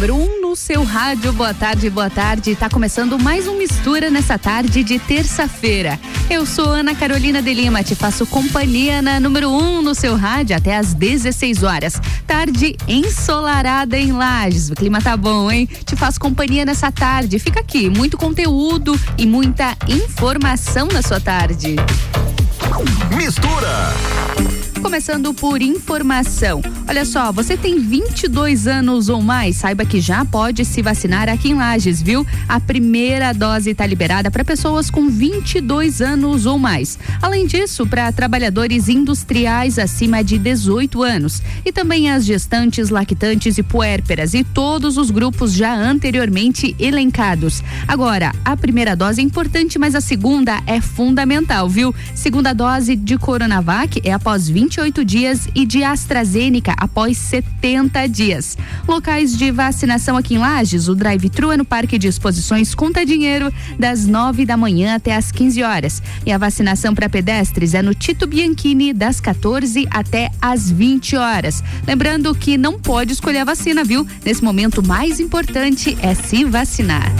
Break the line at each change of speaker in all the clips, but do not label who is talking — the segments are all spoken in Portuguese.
número 1 um no seu rádio. Boa tarde, boa tarde. Tá começando mais um Mistura nessa tarde de terça-feira. Eu sou Ana Carolina de Lima, te faço companhia na número 1 um no seu rádio até às 16 horas. Tarde ensolarada em Lages. O clima tá bom, hein? Te faço companhia nessa tarde. Fica aqui, muito conteúdo e muita informação na sua tarde.
Mistura.
Começando por informação. Olha só, você tem 22 anos ou mais, saiba que já pode se vacinar aqui em Lages, viu? A primeira dose está liberada para pessoas com 22 anos ou mais. Além disso, para trabalhadores industriais acima de 18 anos e também as gestantes, lactantes e puérperas e todos os grupos já anteriormente elencados. Agora, a primeira dose é importante, mas a segunda é fundamental, viu? Segunda dose de Coronavac é após 28 dias e de AstraZeneca após 70 dias. Locais de vacinação aqui em Lages, o drive-thru é no Parque de Exposições Conta Dinheiro, das 9 da manhã até as 15 horas. E a vacinação para pedestres é no Tito Bianchini, das 14 até as 20 horas. Lembrando que não pode escolher a vacina, viu? Nesse momento, o mais importante é se vacinar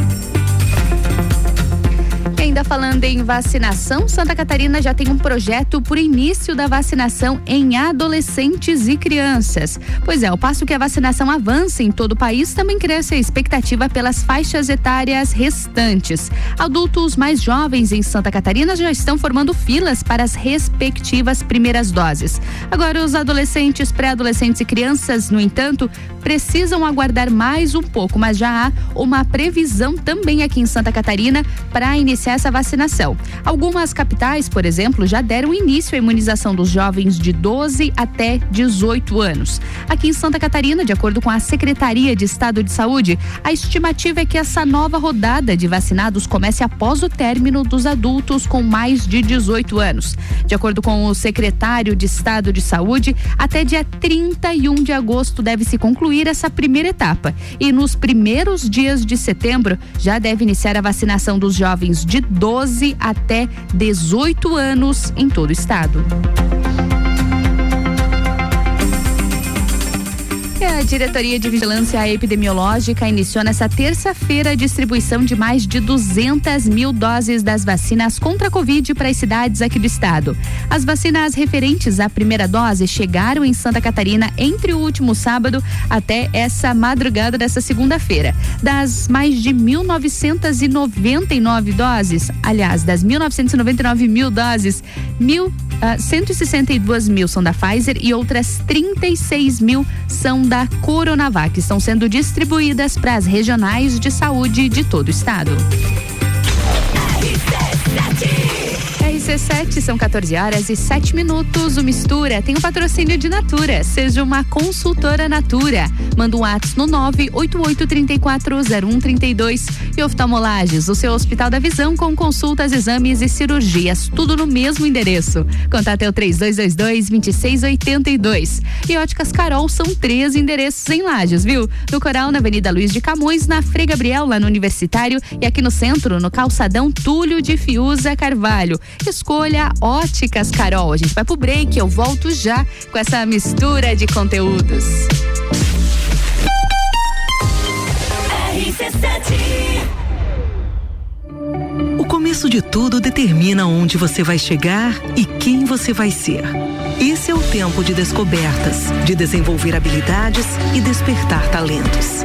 ainda falando em vacinação, Santa Catarina já tem um projeto por início da vacinação em adolescentes e crianças. Pois é, ao passo que a vacinação avança em todo o país, também cresce a expectativa pelas faixas etárias restantes. Adultos mais jovens em Santa Catarina já estão formando filas para as respectivas primeiras doses. Agora, os adolescentes, pré-adolescentes e crianças, no entanto, precisam aguardar mais um pouco, mas já há uma previsão também aqui em Santa Catarina para iniciar essa vacinação. Algumas capitais, por exemplo, já deram início à imunização dos jovens de 12 até 18 anos. Aqui em Santa Catarina, de acordo com a Secretaria de Estado de Saúde, a estimativa é que essa nova rodada de vacinados comece após o término dos adultos com mais de 18 anos. De acordo com o secretário de Estado de Saúde, até dia 31 de agosto deve se concluir essa primeira etapa. E nos primeiros dias de setembro já deve iniciar a vacinação dos jovens de 12 até 18 anos em todo o estado. A Diretoria de Vigilância Epidemiológica iniciou nesta terça-feira a distribuição de mais de 200 mil doses das vacinas contra a Covid para as cidades aqui do estado. As vacinas referentes à primeira dose chegaram em Santa Catarina entre o último sábado até essa madrugada dessa segunda-feira. Das mais de 1.999 doses, aliás, das 1.999 mil doses, mil, uh, ah, 162 mil são da Pfizer e outras 36 mil são da Coronavac estão sendo distribuídas para as regionais de saúde de todo o estado. RC7, são 14 horas e 7 minutos. O Mistura tem o patrocínio de Natura. Seja uma consultora Natura. Manda um WhatsApp no 988340132. E oftalmolages, o seu Hospital da Visão com consultas, exames e cirurgias. Tudo no mesmo endereço. Contate o 3222-2682. E Óticas Carol são três endereços em Lages, viu? No Coral, na Avenida Luiz de Camões, na Frei Gabriel, lá no Universitário. E aqui no centro, no Calçadão Túlio de Fiuza Carvalho. Escolha Óticas Carol. A gente vai pro break, eu volto já com essa mistura de conteúdos.
O começo de tudo determina onde você vai chegar e quem você vai ser. Esse é o tempo de descobertas, de desenvolver habilidades e despertar talentos.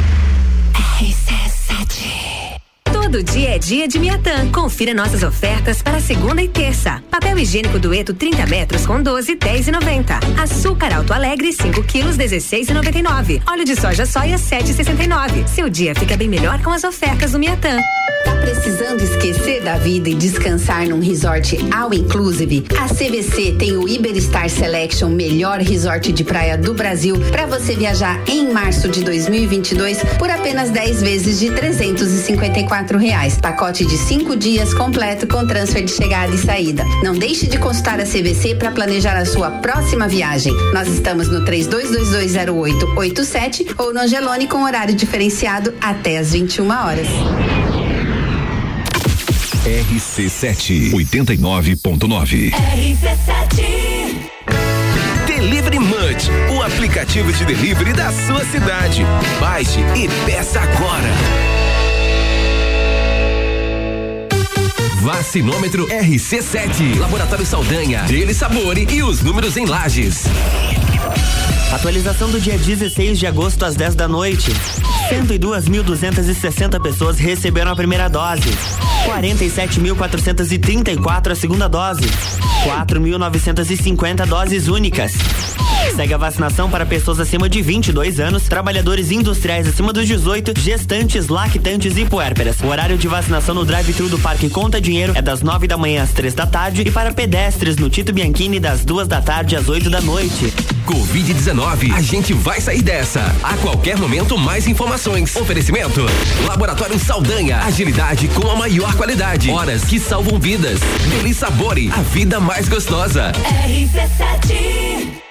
RC7
Todo dia é dia de Miatã. Confira nossas ofertas para segunda e terça. Papel higiênico dueto 30 metros com 12, 10 e 90. Açúcar Alto Alegre 5 quilos 16 e 99. Óleo de soja soia 7 e 69. Seu dia fica bem melhor com as ofertas do Miatã.
Tá precisando esquecer da vida e descansar num resort all inclusive? A CVC tem o Iberstar Selection, melhor resort de praia do Brasil, para você viajar em março de 2022 por apenas 10 vezes de 354 reais. Pacote de 5 dias completo com transfer de chegada e saída. Não deixe de consultar a CVC para planejar a sua próxima viagem. Nós estamos no 32220887 ou no Angelone com horário diferenciado até às 21 horas.
RC7 89.9. RC7 Delivery Munch, o aplicativo de delivery da sua cidade. Baixe e peça agora. Vacinômetro RC7, Laboratório Saldanha, Dele Sabore e os números em lajes.
Atualização do dia 16 de agosto às 10 da noite. 102.260 pessoas receberam a primeira dose. 47.434 a segunda dose. 4.950 doses únicas. Segue a vacinação para pessoas acima de 22 anos, trabalhadores industriais acima dos 18, gestantes, lactantes e puérperas. O horário de vacinação no drive-thru do Parque Conta Dinheiro é das 9 da manhã às 3 da tarde e para pedestres no Tito Bianchini das 2 da tarde às 8 da noite.
Covid-19, a gente vai sair dessa. A qualquer momento, mais informações. Oferecimento: Laboratório Saldanha, agilidade com a maior qualidade. Horas que salvam vidas. Delícia Sabore, a vida mais gostosa. RC7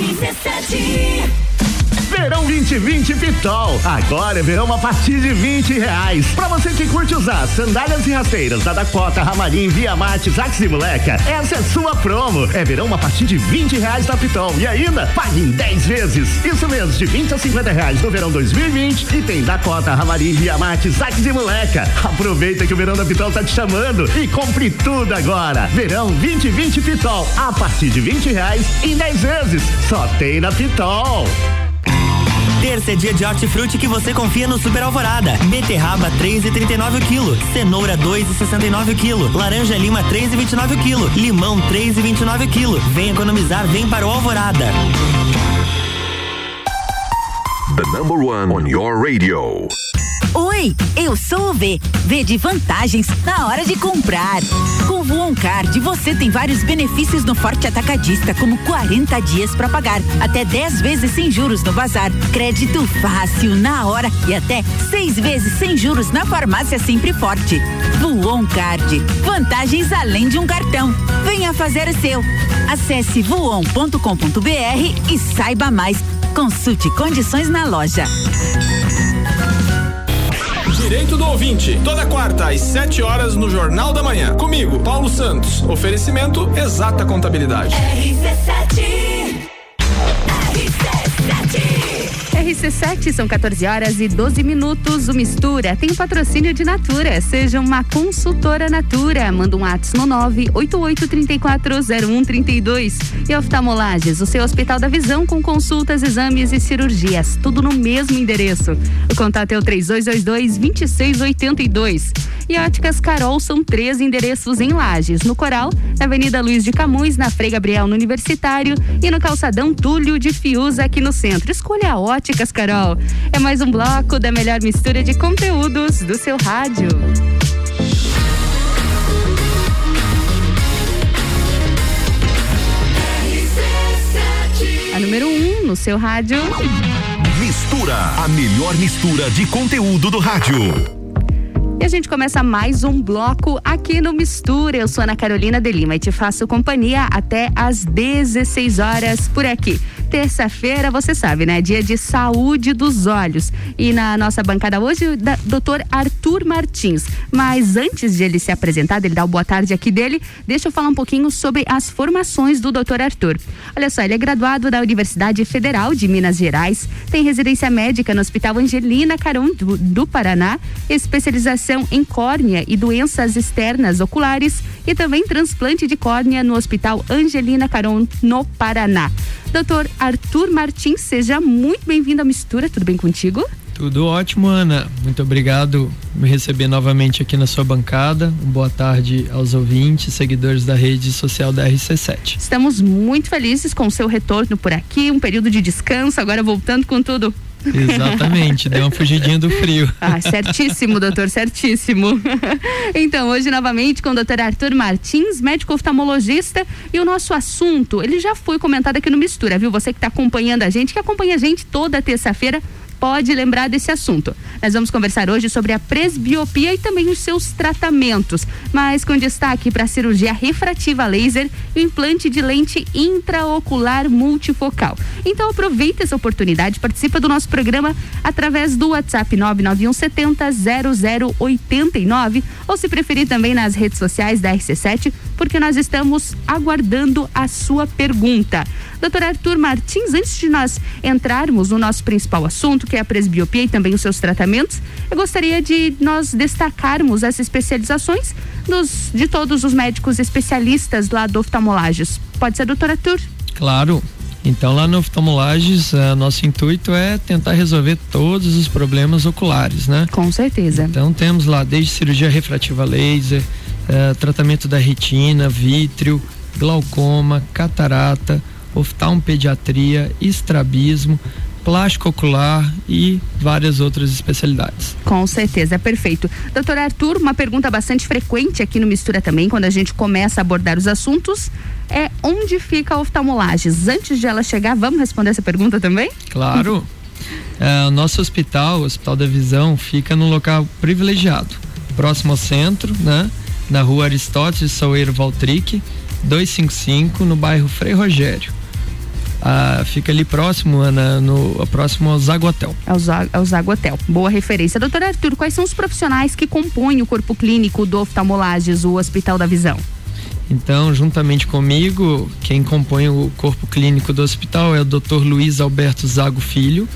RC7 Verão 2020 Pitol. Agora é verão a partir de 20 reais. Pra você que curte usar sandálias e rasteiras da Dakota, Ramarim, Via Mate, Zax e Moleca, essa é sua promo. É verão a partir de 20 reais da Pitol. E ainda, pague em 10 vezes. Isso mesmo, de 20 a 50 reais no verão 2020. E tem Dakota, Ramarim, Via Mate, Zax e Moleca. Aproveita que o verão da Pitol tá te chamando e compre tudo agora. Verão 2020 Pitol. A partir de 20 reais em 10 vezes. Só tem na Pitol.
Terça é dia de hortifruti que você confia no Super Alvorada. Beterraba 3,39 o quilo, cenoura 2,69 o quilo, laranja lima 3,29 o quilo, limão 3,29 o quilo. Vem economizar, vem para o Alvorada.
The number one on your radio.
Oi, eu sou o V. V de vantagens na hora de comprar. Com o Voon Card, você tem vários benefícios no Forte Atacadista, como 40 dias para pagar, até 10 vezes sem juros no bazar, crédito fácil na hora e até 6 vezes sem juros na farmácia Sempre Forte. Voon Card, vantagens além de um cartão. Venha fazer o seu. Acesse voon.com.br e saiba mais. Consulte condições na loja.
Direito do ouvinte, toda quarta às 7 horas no Jornal da Manhã. Comigo, Paulo Santos. Oferecimento Exata Contabilidade. RC7
RC7, são 14 horas e 12 minutos. O Mistura tem patrocínio de Natura. Seja uma consultora Natura. Manda um ato no 988340132. E oftalmolages, o seu Hospital da Visão com consultas, exames e cirurgias. Tudo no mesmo endereço. O contato é o 3222-2682. E Óticas Carol são três endereços em Lages. No Coral, na Avenida Luiz de Camões, na Frei Gabriel no Universitário e no Calçadão Túlio de Fiuza aqui no centro. Escolha a Óticas Carol. É mais um bloco da melhor mistura de conteúdos do seu rádio. A número 1 um no seu rádio.
Mistura, a melhor mistura de conteúdo do rádio.
E a gente começa mais um bloco aqui no Mistura. Eu sou Ana Carolina de Lima e te faço companhia até às 16 horas por aqui terça-feira, você sabe, né? Dia de saúde dos olhos. E na nossa bancada hoje, o doutor Arthur Martins. Mas antes de ele se apresentar, ele dar o boa tarde aqui dele, deixa eu falar um pouquinho sobre as formações do doutor Arthur. Olha só, ele é graduado da Universidade Federal de Minas Gerais, tem residência médica no Hospital Angelina Caron do, do Paraná, especialização em córnea e doenças externas oculares e também transplante de córnea no Hospital Angelina Caron no Paraná. Doutor Arthur Martins, seja muito bem-vindo à mistura, tudo bem contigo?
Tudo ótimo, Ana. Muito obrigado por me receber novamente aqui na sua bancada. Um boa tarde aos ouvintes, seguidores da rede social da RC7.
Estamos muito felizes com o seu retorno por aqui, um período de descanso, agora voltando com tudo.
Exatamente, deu uma fugidinha do frio.
Ah, certíssimo, doutor, certíssimo. Então, hoje novamente com o doutor Arthur Martins, médico oftalmologista, e o nosso assunto, ele já foi comentado aqui no Mistura, viu? Você que está acompanhando a gente, que acompanha a gente toda terça-feira, pode lembrar desse assunto. Nós vamos conversar hoje sobre a presbiopia e também os seus tratamentos, mas com destaque para a cirurgia refrativa laser e o implante de lente intraocular multifocal. Então aproveita essa oportunidade, participa do nosso programa através do WhatsApp 99170 0089 ou se preferir também nas redes sociais da RC7, porque nós estamos aguardando a sua pergunta. Doutor Arthur Martins, antes de nós entrarmos no nosso principal assunto, que é a presbiopia e também os seus tratamentos, eu gostaria de nós destacarmos as especializações dos, de todos os médicos especialistas lá do oftalmolages. Pode ser, doutor Arthur?
Claro. Então lá no oftalmolages, uh, nosso intuito é tentar resolver todos os problemas oculares, né?
Com certeza.
Então temos lá desde cirurgia refrativa laser, uh, tratamento da retina, vítreo, glaucoma, catarata, oftalmopediatria, estrabismo, plástico ocular e várias outras especialidades.
Com certeza, perfeito. Doutor Arthur, uma pergunta bastante frequente aqui no Mistura também, quando a gente começa a abordar os assuntos, é onde fica a oftalmolages? Antes de ela chegar, vamos responder essa pergunta também?
Claro. é, o nosso hospital, o Hospital da Visão, fica num local privilegiado, próximo ao centro, né? Na rua Aristóteles Saueiro Valtric, 255, no bairro Frei Rogério ah, fica ali próximo, Ana, no, próximo ao Zagotel.
Ao, ao Zagotel. Boa referência. Doutor Arthur, quais são os profissionais que compõem o corpo clínico do oftalmolages, o Hospital da Visão?
Então, juntamente comigo, quem compõe o corpo clínico do hospital é o Dr. Luiz Alberto Zago Filho,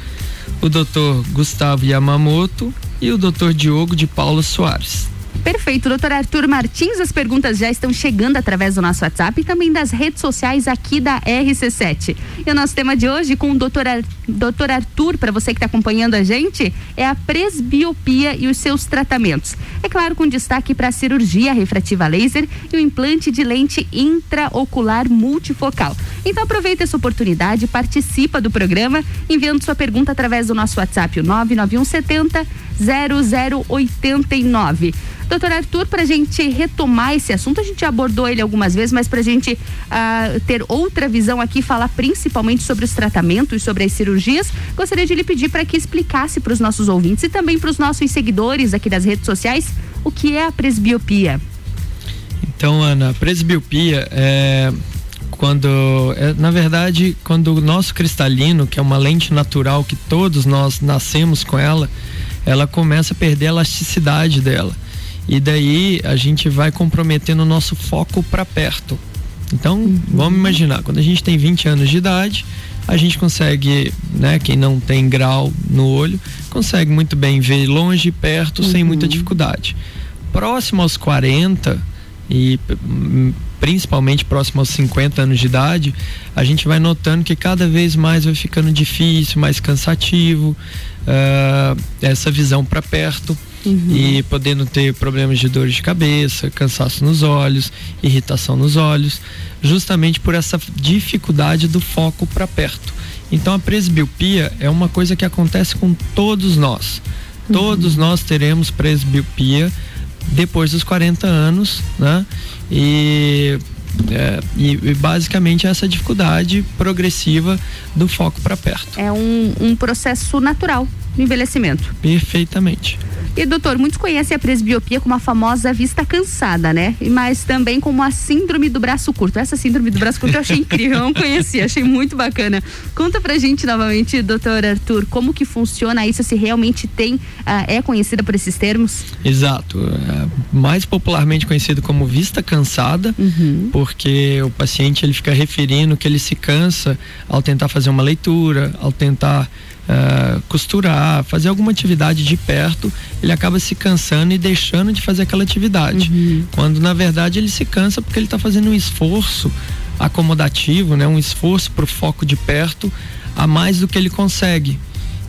o Dr. Gustavo Yamamoto e o Dr. Diogo de Paula Soares.
Perfeito, doutor Arthur Martins, as perguntas já estão chegando através do nosso WhatsApp e também das redes sociais aqui da RC7. E o nosso tema de hoje com o doutor, Ar... doutor Arthur, para você que está acompanhando a gente, é a presbiopia e os seus tratamentos. É claro, com destaque para a cirurgia refrativa laser e o implante de lente intraocular multifocal. Então aproveita essa oportunidade, participa do programa, enviando sua pergunta através do nosso WhatsApp, o 99170 0089. Doutor Arthur, para a gente retomar esse assunto, a gente abordou ele algumas vezes, mas para a gente uh, ter outra visão aqui, falar principalmente sobre os tratamentos, sobre as cirurgias, gostaria de lhe pedir para que explicasse para os nossos ouvintes e também para os nossos seguidores aqui das redes sociais o que é a presbiopia.
Então, Ana, a presbiopia é quando, é, na verdade, quando o nosso cristalino, que é uma lente natural que todos nós nascemos com ela, ela começa a perder a elasticidade dela e daí a gente vai comprometendo o nosso foco para perto. Então, uhum. vamos imaginar, quando a gente tem 20 anos de idade, a gente consegue, né, quem não tem grau no olho, consegue muito bem ver longe e perto uhum. sem muita dificuldade. Próximo aos 40 e hum, principalmente próximo aos 50 anos de idade, a gente vai notando que cada vez mais vai ficando difícil, mais cansativo, uh, essa visão para perto uhum. e podendo ter problemas de dores de cabeça, cansaço nos olhos, irritação nos olhos, justamente por essa dificuldade do foco para perto. Então a presbiopia é uma coisa que acontece com todos nós. Uhum. Todos nós teremos presbiopia depois dos 40 anos, né? E é, e, e, basicamente essa dificuldade progressiva do foco para perto.
É um, um processo natural do envelhecimento.
Perfeitamente.
E doutor, muitos conhecem a presbiopia como a famosa vista cansada, né? Mas também como a síndrome do braço curto. Essa síndrome do braço curto eu achei incrível, eu não conhecia, achei muito bacana. Conta pra gente novamente, doutor Arthur, como que funciona isso, se realmente tem, uh, é conhecida por esses termos?
Exato. É mais popularmente conhecido como vista cansada, uhum. porque o paciente ele fica referindo que ele se cansa ao tentar fazer uma leitura, ao tentar uh, costurar, fazer alguma atividade de perto, ele acaba se cansando e deixando de fazer aquela atividade. Uhum. Quando na verdade ele se cansa porque ele está fazendo um esforço acomodativo, né? um esforço para o foco de perto a mais do que ele consegue.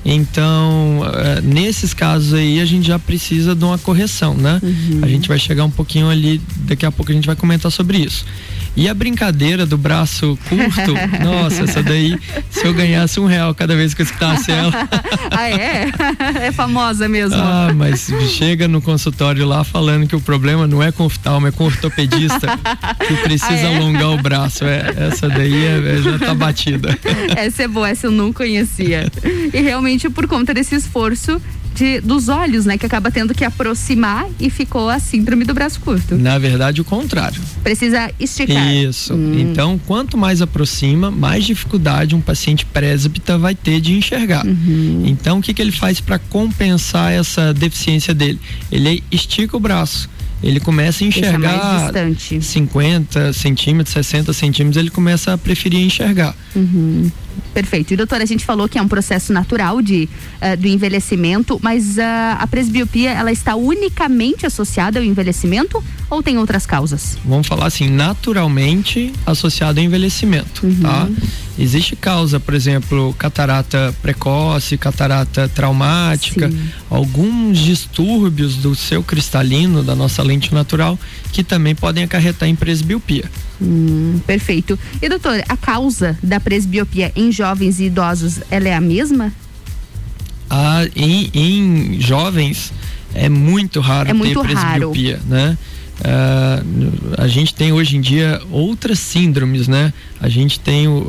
Então, uh, nesses casos aí, a gente já precisa de uma correção, né? Uhum. A gente vai chegar um pouquinho ali, daqui a pouco a gente vai comentar sobre isso. E a brincadeira do braço curto, nossa, essa daí, se eu ganhasse um real cada vez que eu escutasse ela.
ah, é? É famosa mesmo.
Ah, mas chega no consultório lá falando que o problema não é com oftalmo, é com ortopedista que precisa ah, é? alongar o braço. É, essa daí é, é, já tá batida.
Essa é boa, essa eu não conhecia. E realmente por conta desse esforço de, dos olhos, né? Que acaba tendo que aproximar e ficou a síndrome do braço curto.
Na verdade, o contrário.
Precisa esticar.
Isso. Hum. Então, quanto mais aproxima, mais dificuldade um paciente presbítero vai ter de enxergar. Uhum. Então, o que, que ele faz para compensar essa deficiência dele? Ele estica o braço ele começa a enxergar 50 centímetros, 60 centímetros, ele começa a preferir enxergar.
Uhum. Perfeito. E doutora, a gente falou que é um processo natural de, uh, do envelhecimento, mas uh, a presbiopia ela está unicamente associada ao envelhecimento ou tem outras causas?
Vamos falar assim, naturalmente associado ao envelhecimento, uhum. tá? Existe causa, por exemplo, catarata precoce, catarata traumática, Sim. alguns distúrbios do seu cristalino, da nossa lente natural, que também podem acarretar em presbiopia.
Hum, perfeito. E doutor, a causa da presbiopia em jovens e idosos, ela é a mesma?
Ah, em, em jovens é muito raro
é muito
ter presbiopia, raro. né? Uh, a gente tem hoje em dia outras síndromes, né? A gente tem o,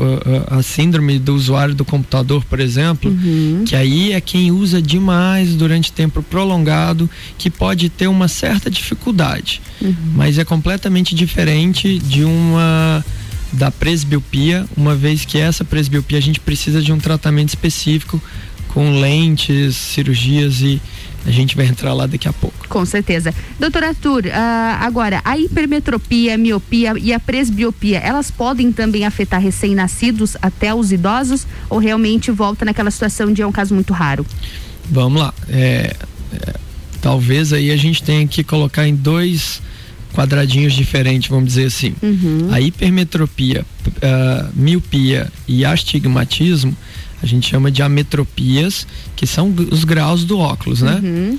a, a, síndrome do usuário do computador, por exemplo, uhum. que aí é quem usa demais durante tempo prolongado, que pode ter uma certa dificuldade, uhum. mas é completamente diferente de uma da presbiopia, uma vez que essa presbiopia a gente precisa de um tratamento específico com lentes, cirurgias e a gente vai entrar lá daqui a pouco.
Com certeza. Doutora Arthur, uh, agora, a hipermetropia, a miopia e a presbiopia, elas podem também afetar recém-nascidos até os idosos ou realmente volta naquela situação de é um caso muito raro?
Vamos lá. É, é, talvez aí a gente tenha que colocar em dois quadradinhos diferentes, vamos dizer assim. Uhum. A hipermetropia, uh, miopia e astigmatismo a gente chama de ametropias, que são os graus do óculos, né? Uhum.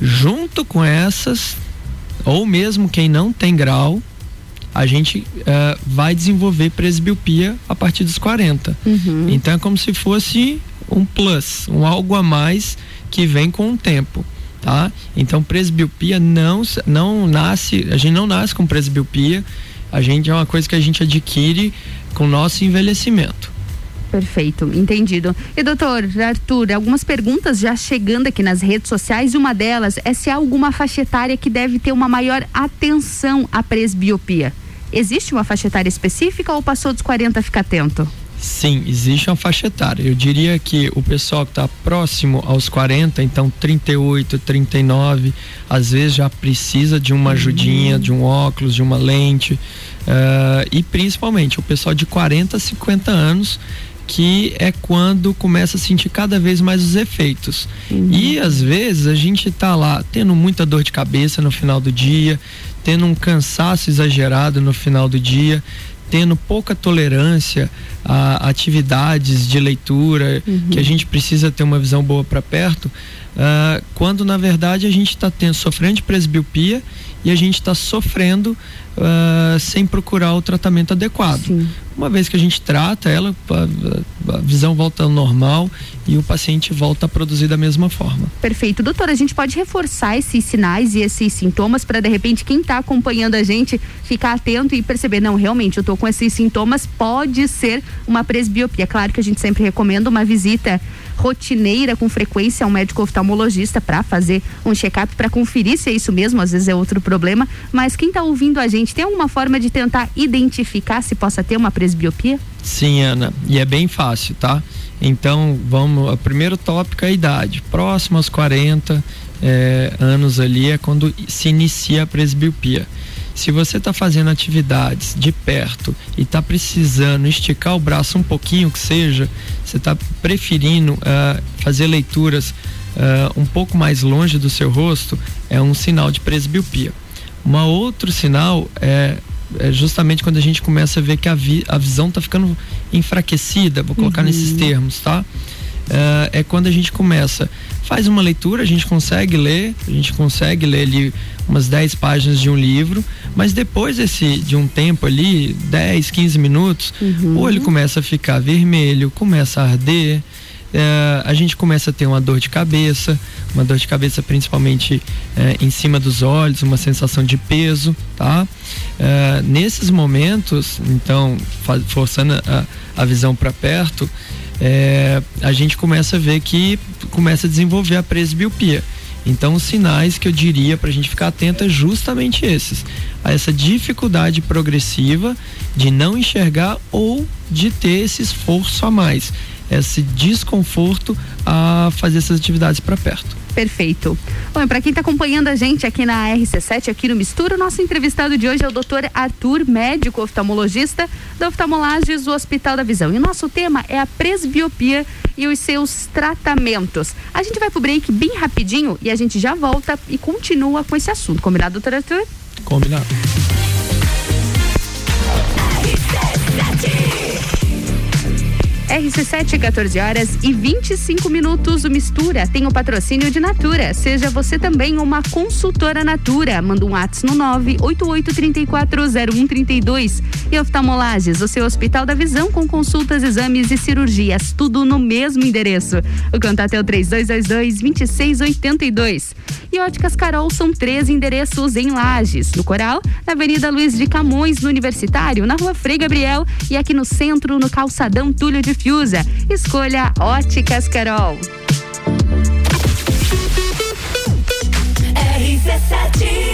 Junto com essas, ou mesmo quem não tem grau, a gente uh, vai desenvolver presbiopia a partir dos 40. Uhum. Então é como se fosse um plus, um algo a mais que vem com o tempo. Tá? Então presbiopia não não nasce, a gente não nasce com presbiopia, a gente é uma coisa que a gente adquire com o nosso envelhecimento.
Perfeito, entendido. E doutor Arthur, algumas perguntas já chegando aqui nas redes sociais. Uma delas é se há alguma faixa etária que deve ter uma maior atenção à presbiopia. Existe uma faixa etária específica ou passou dos 40 fica atento?
Sim, existe uma faixa etária. Eu diria que o pessoal que está próximo aos 40, então 38, 39, às vezes já precisa de uma ajudinha, de um óculos, de uma lente. Uh, e principalmente o pessoal de 40 a 50 anos que é quando começa a sentir cada vez mais os efeitos. Uhum. E às vezes a gente tá lá tendo muita dor de cabeça no final do dia, tendo um cansaço exagerado no final do dia, tendo pouca tolerância a atividades de leitura uhum. que a gente precisa ter uma visão boa para perto, uh, quando na verdade a gente está sofrendo de presbiopia e a gente está sofrendo uh, sem procurar o tratamento adequado. Sim. Uma vez que a gente trata ela, a, a, visão volta ao normal e o paciente volta a produzir da mesma forma.
Perfeito. Doutora, a gente pode reforçar esses sinais e esses sintomas para de repente quem está acompanhando a gente ficar atento e perceber, não, realmente eu estou com esses sintomas, pode ser uma presbiopia. Claro que a gente sempre recomenda uma visita rotineira com frequência um médico oftalmologista para fazer um check-up para conferir se é isso mesmo, às vezes é outro problema. Mas quem está ouvindo a gente tem alguma forma de tentar identificar se possa ter uma presbiopia?
Sim, Ana, e é bem fácil, tá? Então, vamos, o primeiro tópico é a idade. Próximo aos 40 é, anos ali é quando se inicia a presbiopia. Se você está fazendo atividades de perto e está precisando esticar o braço um pouquinho que seja, você está preferindo uh, fazer leituras uh, um pouco mais longe do seu rosto, é um sinal de presbiopia. Um outro sinal é, é, justamente quando a gente começa a ver que a, vi, a visão está ficando enfraquecida, vou colocar uhum. nesses termos, tá? Uh, é quando a gente começa, faz uma leitura, a gente consegue ler, a gente consegue ler ali umas 10 páginas de um livro, mas depois desse, de um tempo ali, 10, 15 minutos, uhum. ou ele começa a ficar vermelho, começa a arder, uh, a gente começa a ter uma dor de cabeça, uma dor de cabeça principalmente uh, em cima dos olhos, uma sensação de peso, tá? Uh, nesses momentos, então, forçando a, a visão para perto, é, a gente começa a ver que começa a desenvolver a presbiopia. Então, os sinais que eu diria para a gente ficar atento é justamente esses: a essa dificuldade progressiva de não enxergar ou de ter esse esforço a mais, esse desconforto a fazer essas atividades para perto.
Perfeito. Bom, para quem está acompanhando a gente aqui na RC7, aqui no Mistura, o nosso entrevistado de hoje é o doutor Arthur, médico oftalmologista da Oftalmolages do Hospital da Visão. E o nosso tema é a presbiopia e os seus tratamentos. A gente vai pro break bem rapidinho e a gente já volta e continua com esse assunto. Combinado, doutor Arthur?
Combinado.
RC7, 14 horas e 25 minutos. O Mistura tem o patrocínio de Natura. Seja você também uma consultora Natura. Manda um WhatsApp no 988340132. E oftalmolages, o seu Hospital da Visão com consultas, exames e cirurgias. Tudo no mesmo endereço. O contato é o 3222-2682. E Óticas Carol são três endereços em Lages. No Coral, na Avenida Luiz de Camões, no Universitário, na Rua Frei Gabriel e aqui no centro, no Calçadão Túlio de Fiuza. Escolha Óticas Carol.
RC7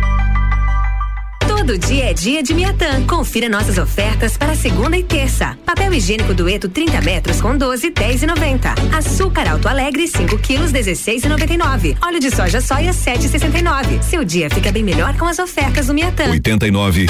Todo dia é dia de Miatã. Confira nossas ofertas para segunda e terça. Papel higiênico dueto 30 metros com 12, 10 e 90. Açúcar Alto Alegre 5 quilos, 16 e 99. Óleo de soja soia 7 e 69. Seu dia fica bem melhor com as ofertas do Miatã.
89.9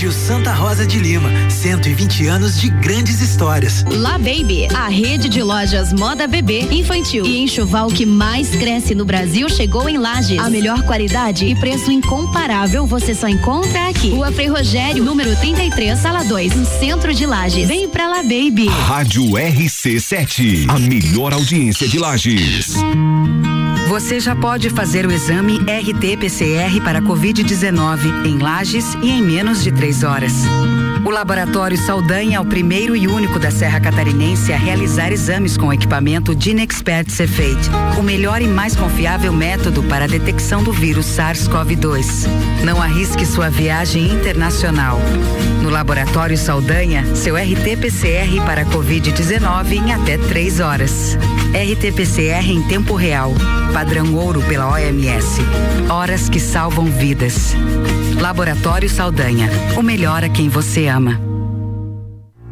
Colégio Santa Rosa de Lima, 120 anos de grandes histórias.
La Baby, a rede de lojas moda bebê, infantil e enxoval que mais cresce no Brasil chegou em Lages. A melhor qualidade e preço incomparável você só encontra aqui. Rua Frei Rogério, número 33, sala 2, no centro de Lages. Vem pra La Baby.
Rádio RC7, a melhor audiência de Lages.
Você já pode fazer o exame RT-PCR para Covid-19 em Lages e em menos de três horas. O Laboratório Saldanha é o primeiro e único da Serra Catarinense a realizar exames com equipamento Dinexpert Cefate, o melhor e mais confiável método para a detecção do vírus SARS-CoV-2. Não arrisque sua viagem internacional. Laboratório Saldanha, seu RT-PCR para Covid-19 em até três horas. RT-PCR em tempo real padrão ouro pela OMS. Horas que salvam vidas. Laboratório Saldanha. O melhor a quem você ama.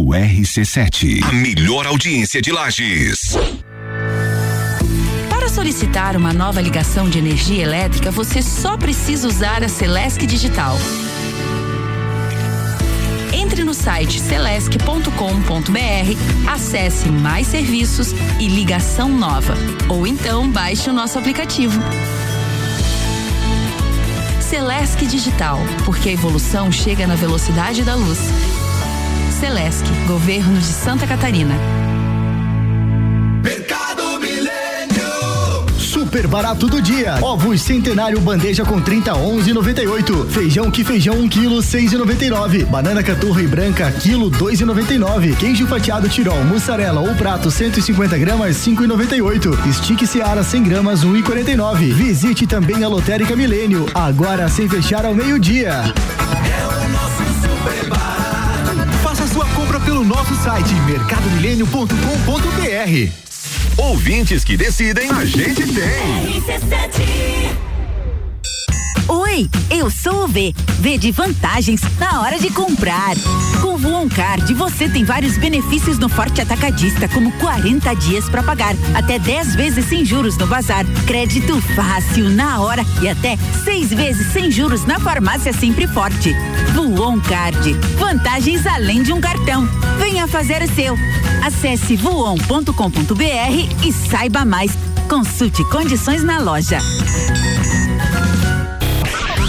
RC7. A melhor audiência de Lages.
Para solicitar uma nova ligação de energia elétrica, você só precisa usar a Celesc Digital. Entre no site celesc.com.br, acesse mais serviços e ligação nova. Ou então baixe o nosso aplicativo. Celesc Digital, porque a evolução chega na velocidade da luz. Celesc, Governo de Santa Catarina.
Mercado Milênio. Super barato do dia. Ovos centenário bandeja com 30 11,98. Feijão que feijão 1 kg 6,99. Banana caturra e branca quilo 2,99. Queijo fatiado tirol, mussarela ou prato 150 gramas 5,98. Stick Seara 100 gramas 1,49. Visite também a Lotérica Milênio, agora sem fechar ao meio-dia.
É nosso
site mercadomilênio.com.br.
Ouvintes que decidem, a gente tem.
Oi, eu sou o V. V de vantagens na hora de comprar. Com o Voon Card, você tem vários benefícios no Forte Atacadista, como 40 dias para pagar, até 10 vezes sem juros no bazar, crédito fácil na hora e até seis vezes sem juros na farmácia Sempre Forte. Voon Card, vantagens além de um cartão. Venha fazer o seu. Acesse voon.com.br e saiba mais. Consulte condições na loja.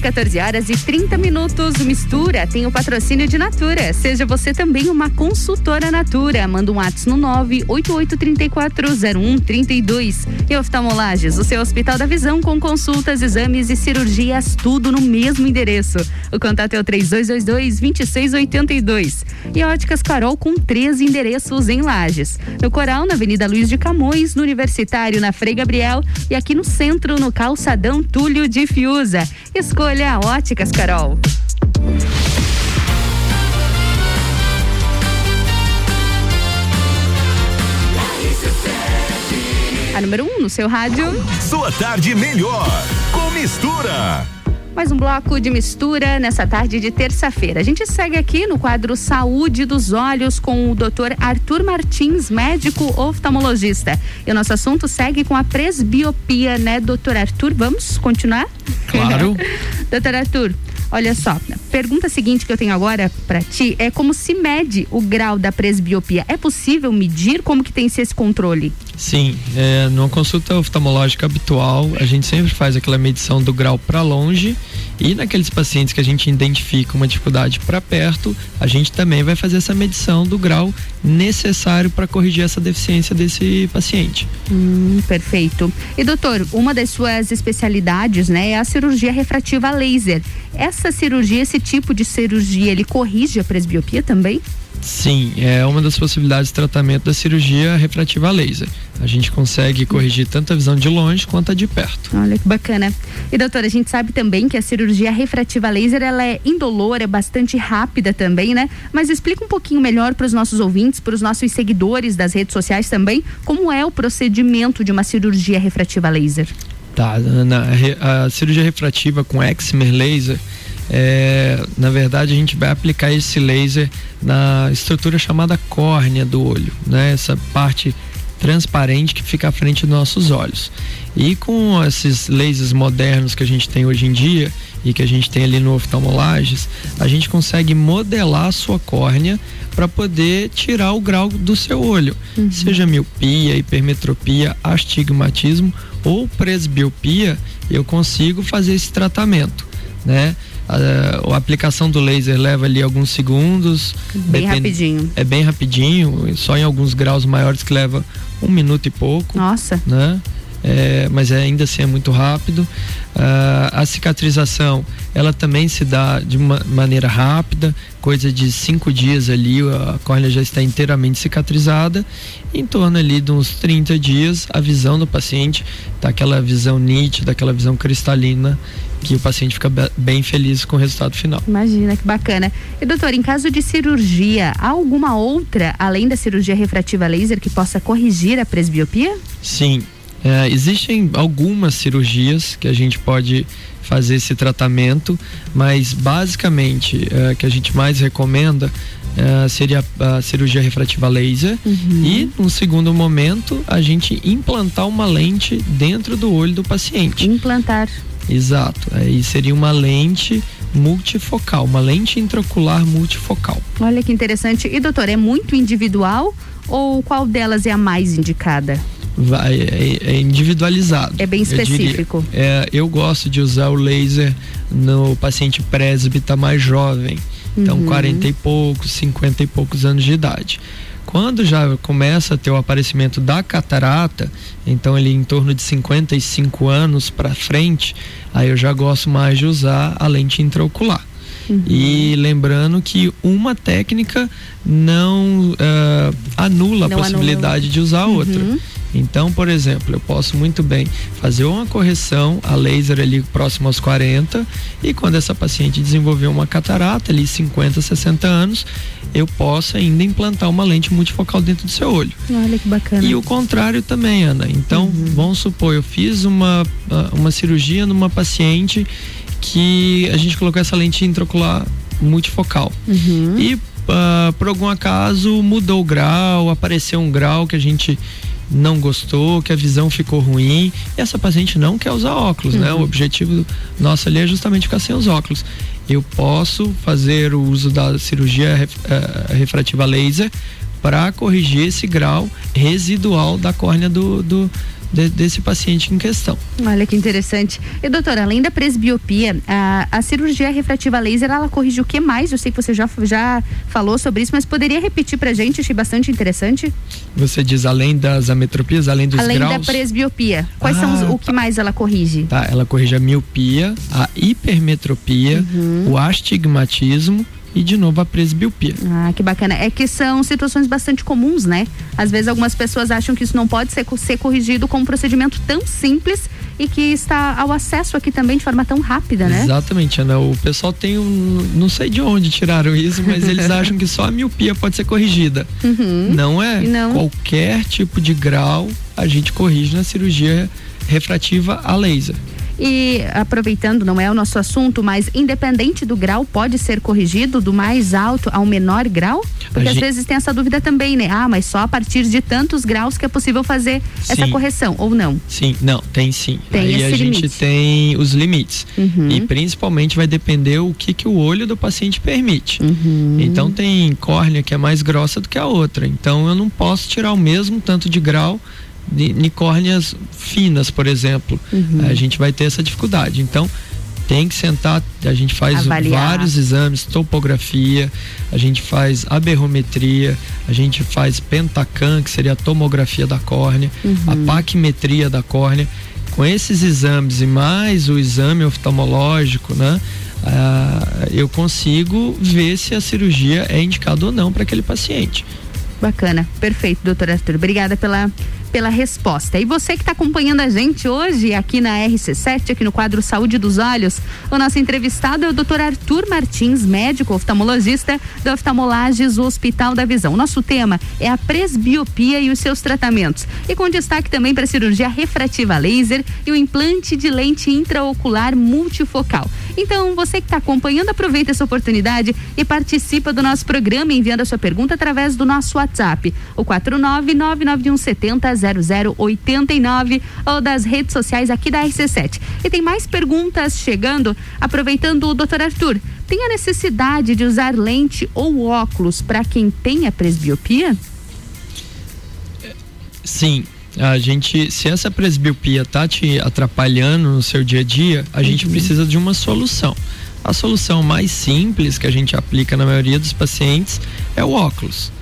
14 horas e 30 minutos. Mistura tem o patrocínio de Natura. Seja você também uma consultora Natura. Manda um WhatsApp no 988340132. E oftalmolages, o seu Hospital da Visão com consultas, exames e cirurgias, tudo no mesmo endereço. O contato é o 3222-2682. E Óticas Carol com três endereços em Lages. No Coral, na Avenida Luiz de Camões, no Universitário, na Frei Gabriel e aqui no centro, no Calçadão Túlio de Fiuza. Escolha Óticas Carol. A número 1 um no seu rádio.
Sua tarde melhor com mistura.
Mais um bloco de mistura nessa tarde de terça-feira. A gente segue aqui no quadro Saúde dos Olhos com o Dr. Arthur Martins, médico oftalmologista. E o nosso assunto segue com a presbiopia, né, doutor Arthur? Vamos continuar?
Claro.
doutor Arthur, olha só, pergunta seguinte que eu tenho agora para ti é como se mede o grau da presbiopia? É possível medir? Como que tem se esse controle?
Sim, é, numa consulta oftalmológica habitual, a gente sempre faz aquela medição do grau para longe e naqueles pacientes que a gente identifica uma dificuldade para perto, a gente também vai fazer essa medição do grau necessário para corrigir essa deficiência desse paciente.
Hum, perfeito. E doutor, uma das suas especialidades, né, é a cirurgia refrativa laser. Essa cirurgia, esse tipo de cirurgia, ele corrige a presbiopia também?
Sim, é uma das possibilidades de tratamento da cirurgia refrativa a laser. A gente consegue corrigir tanto a visão de longe quanto a de perto.
Olha que bacana. E doutora, a gente sabe também que a cirurgia refrativa a laser ela é indolor, é bastante rápida também, né? Mas explica um pouquinho melhor para os nossos ouvintes, para os nossos seguidores das redes sociais também, como é o procedimento de uma cirurgia refrativa a laser.
Tá, Ana, a, a cirurgia refrativa com excimer laser é, na verdade a gente vai aplicar esse laser na estrutura chamada córnea do olho, né? Essa parte transparente que fica à frente dos nossos olhos. E com esses lasers modernos que a gente tem hoje em dia, e que a gente tem ali no oftalmolages, a gente consegue modelar a sua córnea para poder tirar o grau do seu olho, uhum. seja miopia, hipermetropia, astigmatismo ou presbiopia, eu consigo fazer esse tratamento, né? A, a, aplicação do laser leva ali alguns segundos.
Bem depend... rapidinho.
É bem rapidinho, só em alguns graus maiores que leva um minuto e pouco.
Nossa.
Né? É, mas é, ainda assim é muito rápido. Uh, a cicatrização, ela também se dá de uma maneira rápida, coisa de cinco dias ali, a córnea já está inteiramente cicatrizada. Em torno ali de uns 30 dias, a visão do paciente tá aquela visão nítida, aquela visão cristalina que o paciente fica bem feliz com o resultado final.
Imagina que bacana. E doutor, em caso de cirurgia, há alguma outra, além da cirurgia refrativa laser, que possa corrigir a presbiopia?
Sim, é, existem algumas cirurgias que a gente pode fazer esse tratamento, mas basicamente é, que a gente mais recomenda é, seria a cirurgia refrativa laser uhum. e no segundo momento a gente implantar uma lente dentro do olho do paciente.
Implantar.
Exato. Aí seria uma lente multifocal, uma lente intraocular multifocal.
Olha que interessante. E doutor, é muito individual ou qual delas é a mais indicada?
vai, é, é individualizado.
É bem específico.
Eu, diria, é, eu gosto de usar o laser no paciente presbita mais jovem. Então, uhum. 40 e poucos, 50 e poucos anos de idade. Quando já começa a ter o aparecimento da catarata, então ele em torno de 55 anos para frente, aí eu já gosto mais de usar a lente intraocular. Uhum. E lembrando que uma técnica não uh, anula não a possibilidade anula. de usar uhum. outra. Então, por exemplo, eu posso muito bem fazer uma correção a laser ali próximo aos 40 e quando essa paciente desenvolver uma catarata ali 50, 60 anos, eu posso ainda implantar uma lente multifocal dentro do seu olho.
Olha que bacana.
E o contrário também, Ana. Então, uhum. vamos supor, eu fiz uma, ah, uma cirurgia numa paciente que a gente colocou essa lente intraocular multifocal. Uhum. E uh, por algum acaso mudou o grau, apareceu um grau que a gente não gostou, que a visão ficou ruim. E essa paciente não quer usar óculos, uhum. né? O uhum. objetivo nosso ali é justamente ficar sem os óculos. Eu posso fazer o uso da cirurgia ref, uh, refrativa laser para corrigir esse grau residual da córnea do, do de, desse paciente em questão.
Olha que interessante. E doutora, além da presbiopia, a, a cirurgia refrativa laser, ela corrige o que mais? Eu sei que você já, já falou sobre isso, mas poderia repetir pra gente? Achei bastante interessante.
Você diz além das ametropias, além dos
além
graus?
Além da presbiopia. Quais ah, são os, o que mais ela corrige?
Tá, ela corrige a miopia, a hipermetropia, uhum. o astigmatismo e de novo a presbiopia.
Ah, que bacana. É que são situações bastante comuns, né? Às vezes algumas pessoas acham que isso não pode ser, ser corrigido com um procedimento tão simples e que está ao acesso aqui também de forma tão rápida, né?
Exatamente, Ana. O pessoal tem um. Não sei de onde tiraram isso, mas eles acham que só a miopia pode ser corrigida. Uhum. Não é. Não. Qualquer tipo de grau a gente corrige na cirurgia refrativa a laser.
E aproveitando, não é o nosso assunto, mas independente do grau, pode ser corrigido do mais alto ao menor grau? Porque a às gente... vezes tem essa dúvida também, né? Ah, mas só a partir de tantos graus que é possível fazer sim. essa correção, ou não?
Sim, não, tem sim.
Tem
Aí
a
gente tem os limites. Uhum. E principalmente vai depender o que, que o olho do paciente permite. Uhum. Então tem córnea que é mais grossa do que a outra. Então eu não posso tirar o mesmo tanto de grau de, córneas finas, por exemplo. Uhum. A gente vai ter essa dificuldade. Então, tem que sentar, a gente faz Avaliar. vários exames, topografia, a gente faz aberrometria, a gente faz pentacam, que seria a tomografia da córnea, uhum. a paquimetria da córnea. Com esses exames e mais o exame oftalmológico, né? Ah, eu consigo ver se a cirurgia é indicada ou não para aquele paciente.
Bacana, perfeito, doutor Arthur. Obrigada pela pela resposta. E você que está acompanhando a gente hoje aqui na RC7, aqui no quadro Saúde dos Olhos, o nosso entrevistado é o Dr. Arthur Martins, médico oftalmologista da Oftalmolages Hospital da Visão. O nosso tema é a presbiopia e os seus tratamentos. E com destaque também para a cirurgia refrativa laser e o implante de lente intraocular multifocal. Então, você que está acompanhando, aproveita essa oportunidade e participa do nosso programa enviando a sua pergunta através do nosso WhatsApp, o 49991700089 ou das redes sociais aqui da RC7. E tem mais perguntas chegando, aproveitando o doutor Arthur. Tem a necessidade de usar lente ou óculos para quem tem a presbiopia?
Sim, a gente, se essa presbiopia tá te atrapalhando no seu dia a dia, a uhum. gente precisa de uma solução. A solução mais simples que a gente aplica na maioria dos pacientes é o óculos.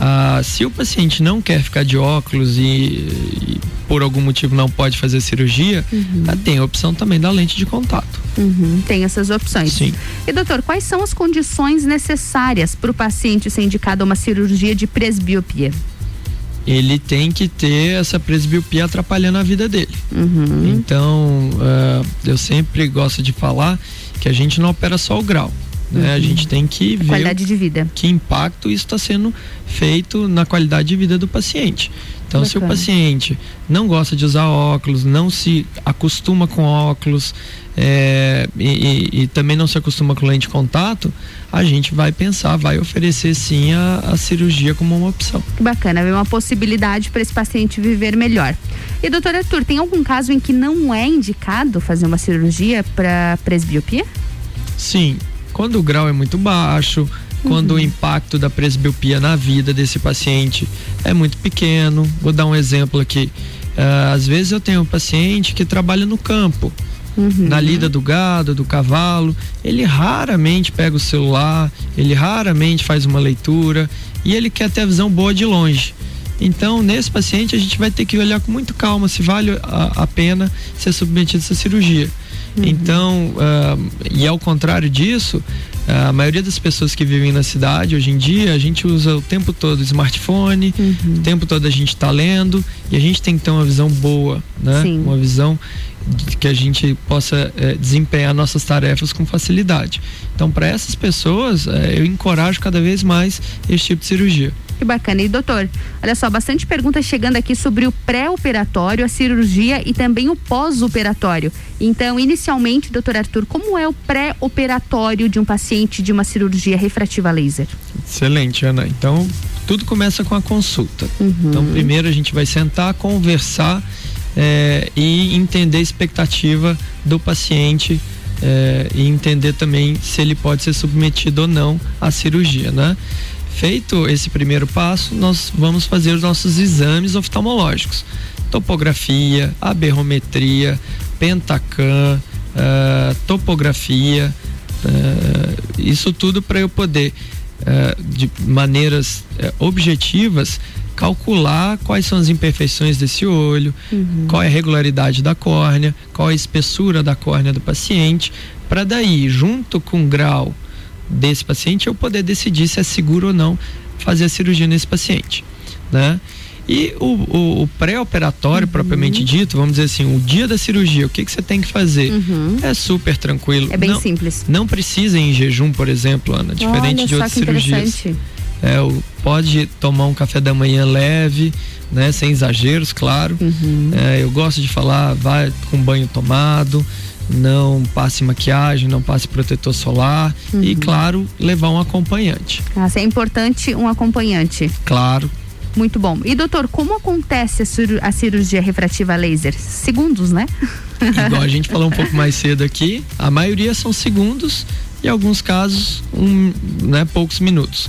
Ah, se o paciente não quer ficar de óculos e, e por algum motivo não pode fazer cirurgia, uhum. ah, tem a opção também da lente de contato.
Uhum, tem essas opções.
Sim.
E doutor, quais são as condições necessárias para o paciente ser indicado a uma cirurgia de presbiopia?
ele tem que ter essa presbiopia atrapalhando a vida dele.
Uhum.
Então, uh, eu sempre gosto de falar que a gente não opera só o grau. Né? Uhum. A gente tem que ver
qualidade de vida.
que impacto isso está sendo feito na qualidade de vida do paciente. Então, Bacana. se o paciente não gosta de usar óculos, não se acostuma com óculos é, e, e, e, também não se acostuma com lente de contato, a gente vai pensar, vai oferecer sim a, a cirurgia como uma opção.
Que bacana, é uma possibilidade para esse paciente viver melhor. E doutor Arthur, tem algum caso em que não é indicado fazer uma cirurgia para presbiopia?
Sim, quando o grau é muito baixo, quando uhum. o impacto da presbiopia na vida desse paciente é muito pequeno. Vou dar um exemplo aqui. Uh, às vezes eu tenho um paciente que trabalha no campo, uhum. na lida do gado, do cavalo. Ele raramente pega o celular, ele raramente faz uma leitura e ele quer ter a visão boa de longe. Então, nesse paciente, a gente vai ter que olhar com muito calma se vale a, a pena ser submetido a essa cirurgia. Uhum. Então, uh, e ao contrário disso, a maioria das pessoas que vivem na cidade hoje em dia, a gente usa o tempo todo smartphone, uhum. o tempo todo a gente está lendo e a gente tem que ter uma visão boa, né?
Sim.
Uma visão que a gente possa é, desempenhar nossas tarefas com facilidade. Então, para essas pessoas, é, eu encorajo cada vez mais esse tipo de cirurgia.
Que bacana. E doutor, olha só, bastante perguntas chegando aqui sobre o pré-operatório, a cirurgia e também o pós-operatório. Então, inicialmente, doutor Arthur, como é o pré-operatório de um paciente de uma cirurgia refrativa laser?
Excelente, Ana. Então, tudo começa com a consulta.
Uhum.
Então, primeiro a gente vai sentar, conversar é, e entender a expectativa do paciente é, e entender também se ele pode ser submetido ou não à cirurgia, né? Feito esse primeiro passo, nós vamos fazer os nossos exames oftalmológicos. Topografia, aberrometria, pentacam, uh, topografia, uh, isso tudo para eu poder, uh, de maneiras objetivas, calcular quais são as imperfeições desse olho, uhum. qual é a regularidade da córnea, qual é a espessura da córnea do paciente, para daí, junto com o grau desse paciente, eu poder decidir se é seguro ou não fazer a cirurgia nesse paciente, né? E o, o, o pré-operatório, uhum. propriamente dito, vamos dizer assim, o dia da cirurgia, o que, que você tem que fazer?
Uhum.
É super tranquilo.
É bem
não,
simples.
Não precisa ir em jejum, por exemplo, Ana, diferente
Olha
de outras cirurgias.
É,
pode tomar um café da manhã leve, né, sem exageros, claro.
Uhum.
É, eu gosto de falar, vai com banho tomado, não passe maquiagem, não passe protetor solar uhum. e, claro, levar um acompanhante.
Ah, é importante um acompanhante.
Claro.
Muito bom. E doutor, como acontece a, cirurgia refrativa laser? Segundos, né?
Igual a gente falou um pouco mais cedo aqui, a maioria são segundos e alguns casos um, né, poucos minutos.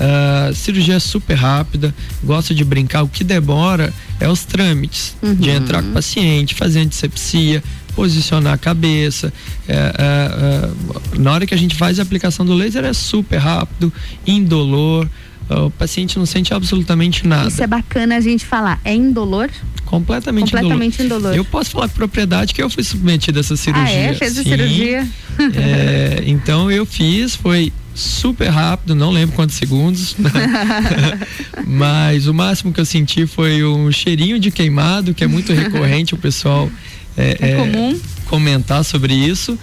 Uh, cirurgia é super rápida, gosta de brincar. O que demora é os trâmites
uhum.
de entrar com o paciente, fazer antisepsia, posicionar a cabeça. É, é, é, na hora que a gente faz a aplicação do laser é super rápido, indolor. O paciente não sente absolutamente nada.
Isso é bacana a gente falar. É indolor?
Completamente,
Completamente indolor. indolor.
Eu posso falar com propriedade que eu fui submetido a essa cirurgia. Ah,
é? Fez a cirurgia?
É, então eu fiz, foi super rápido, não lembro quantos segundos, né? mas o máximo que eu senti foi um cheirinho de queimado, que é muito recorrente o pessoal
é, é, é comum
comentar sobre isso.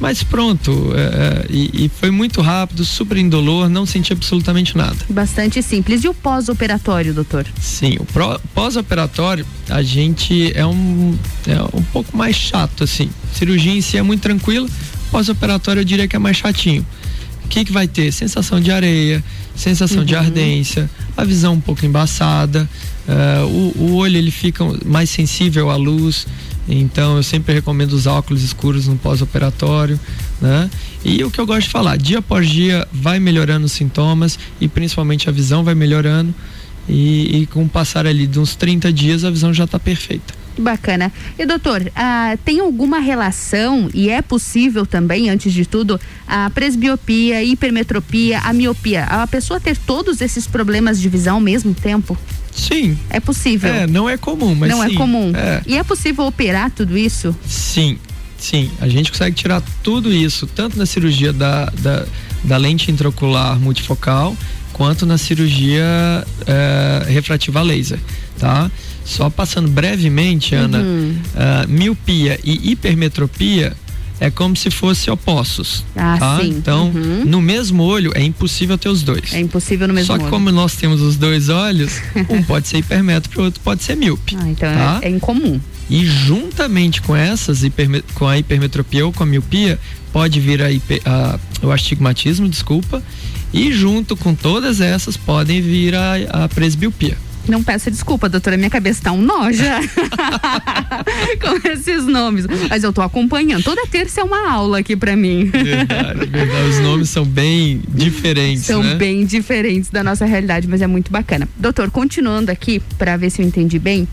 Mas pronto, é, é, e, e, foi muito rápido, super indolor, não senti absolutamente nada.
Bastante simples. E o pós-operatório, doutor?
Sim, o pós-operatório, a gente é um, é um pouco mais chato, assim. Cirurgia em si é muito tranquila, pós-operatório eu diria que é mais chatinho. O que, que vai ter? Sensação de areia, sensação uhum. de ardência, a visão um pouco embaçada, uh, o, o olho ele fica mais sensível à luz. Então eu sempre recomendo os óculos escuros no pós-operatório, né? E o que eu gosto de falar, dia após dia vai melhorando os sintomas e principalmente a visão vai melhorando e, e com o passar ali de uns 30 dias a visão já está perfeita.
Bacana. E doutor, ah, tem alguma relação, e é possível também, antes de tudo, a presbiopia, hipermetropia, a miopia, a pessoa ter todos esses problemas de visão ao mesmo tempo?
Sim.
É possível.
É, não é comum, mas
Não
é sim,
é comum.
É.
E é possível operar tudo isso?
Sim, sim. A gente consegue tirar tudo isso, tanto na cirurgia da, da, da lente intraocular multifocal, quanto na cirurgia é, refrativa laser, tá? Só passando brevemente, Ana,
Uhum.
uh, miopia e hipermetropia é como se fossem opostos.
Ah,
tá?
sim.
Então,
Uhum.
no mesmo olho é impossível ter os dois.
É impossível no mesmo
Só que
olho.
como nós temos os dois olhos, um pode ser hipermétrope, o outro pode ser míope.
Ah, então
tá?
é, é incomum.
E juntamente com essas, com a hipermetropia ou com a miopia, pode vir a hiper- a- o astigmatismo, desculpa, e junto com todas essas podem vir a, a presbiopia.
Não peça desculpa, doutora, minha cabeça tá um nó já. Com esses nomes. Mas eu tô acompanhando. Toda terça é uma aula aqui pra mim.
Verdade, verdade. Os nomes são bem diferentes,
São
né?
bem diferentes da nossa realidade, mas é muito bacana. Doutor, continuando aqui, para ver se eu entendi bem,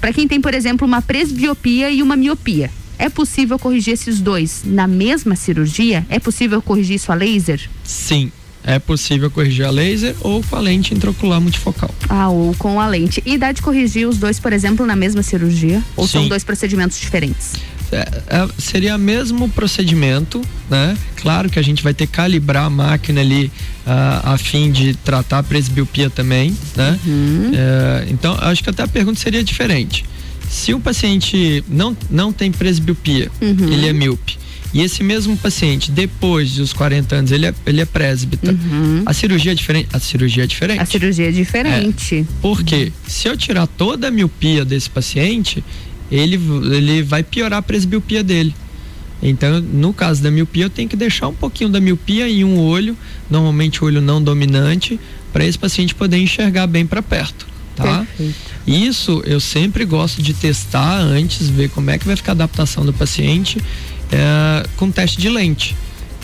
para quem tem, por exemplo, uma presbiopia e uma miopia, é possível corrigir esses dois na mesma cirurgia? É possível corrigir isso a laser?
Sim, é possível corrigir a laser ou com a lente intraocular multifocal.
Ah, ou com a lente. E dá de corrigir os dois, por exemplo, na mesma cirurgia? Ou são
Sim.
dois procedimentos diferentes?
É, é, seria o mesmo procedimento, né? Claro que a gente vai ter que calibrar a máquina ali ah, a fim de tratar a presbiopia também, né? É, então, acho que até a pergunta seria diferente. Se o paciente não, não tem presbiopia,
Uhum.
ele é míope, e esse mesmo paciente, depois dos 40 anos, ele é, ele é présbita, a cirurgia é diferente? A cirurgia é diferente.
A cirurgia é diferente.
Porque se eu tirar toda a miopia desse paciente, ele, ele vai piorar a presbiopia dele. Então, no caso da miopia, eu tenho que deixar um pouquinho da miopia em um olho, normalmente o olho não dominante, para esse paciente poder enxergar bem para perto, tá? Isso eu sempre gosto de testar antes, ver como é que vai ficar a adaptação do paciente eh, com teste de lente.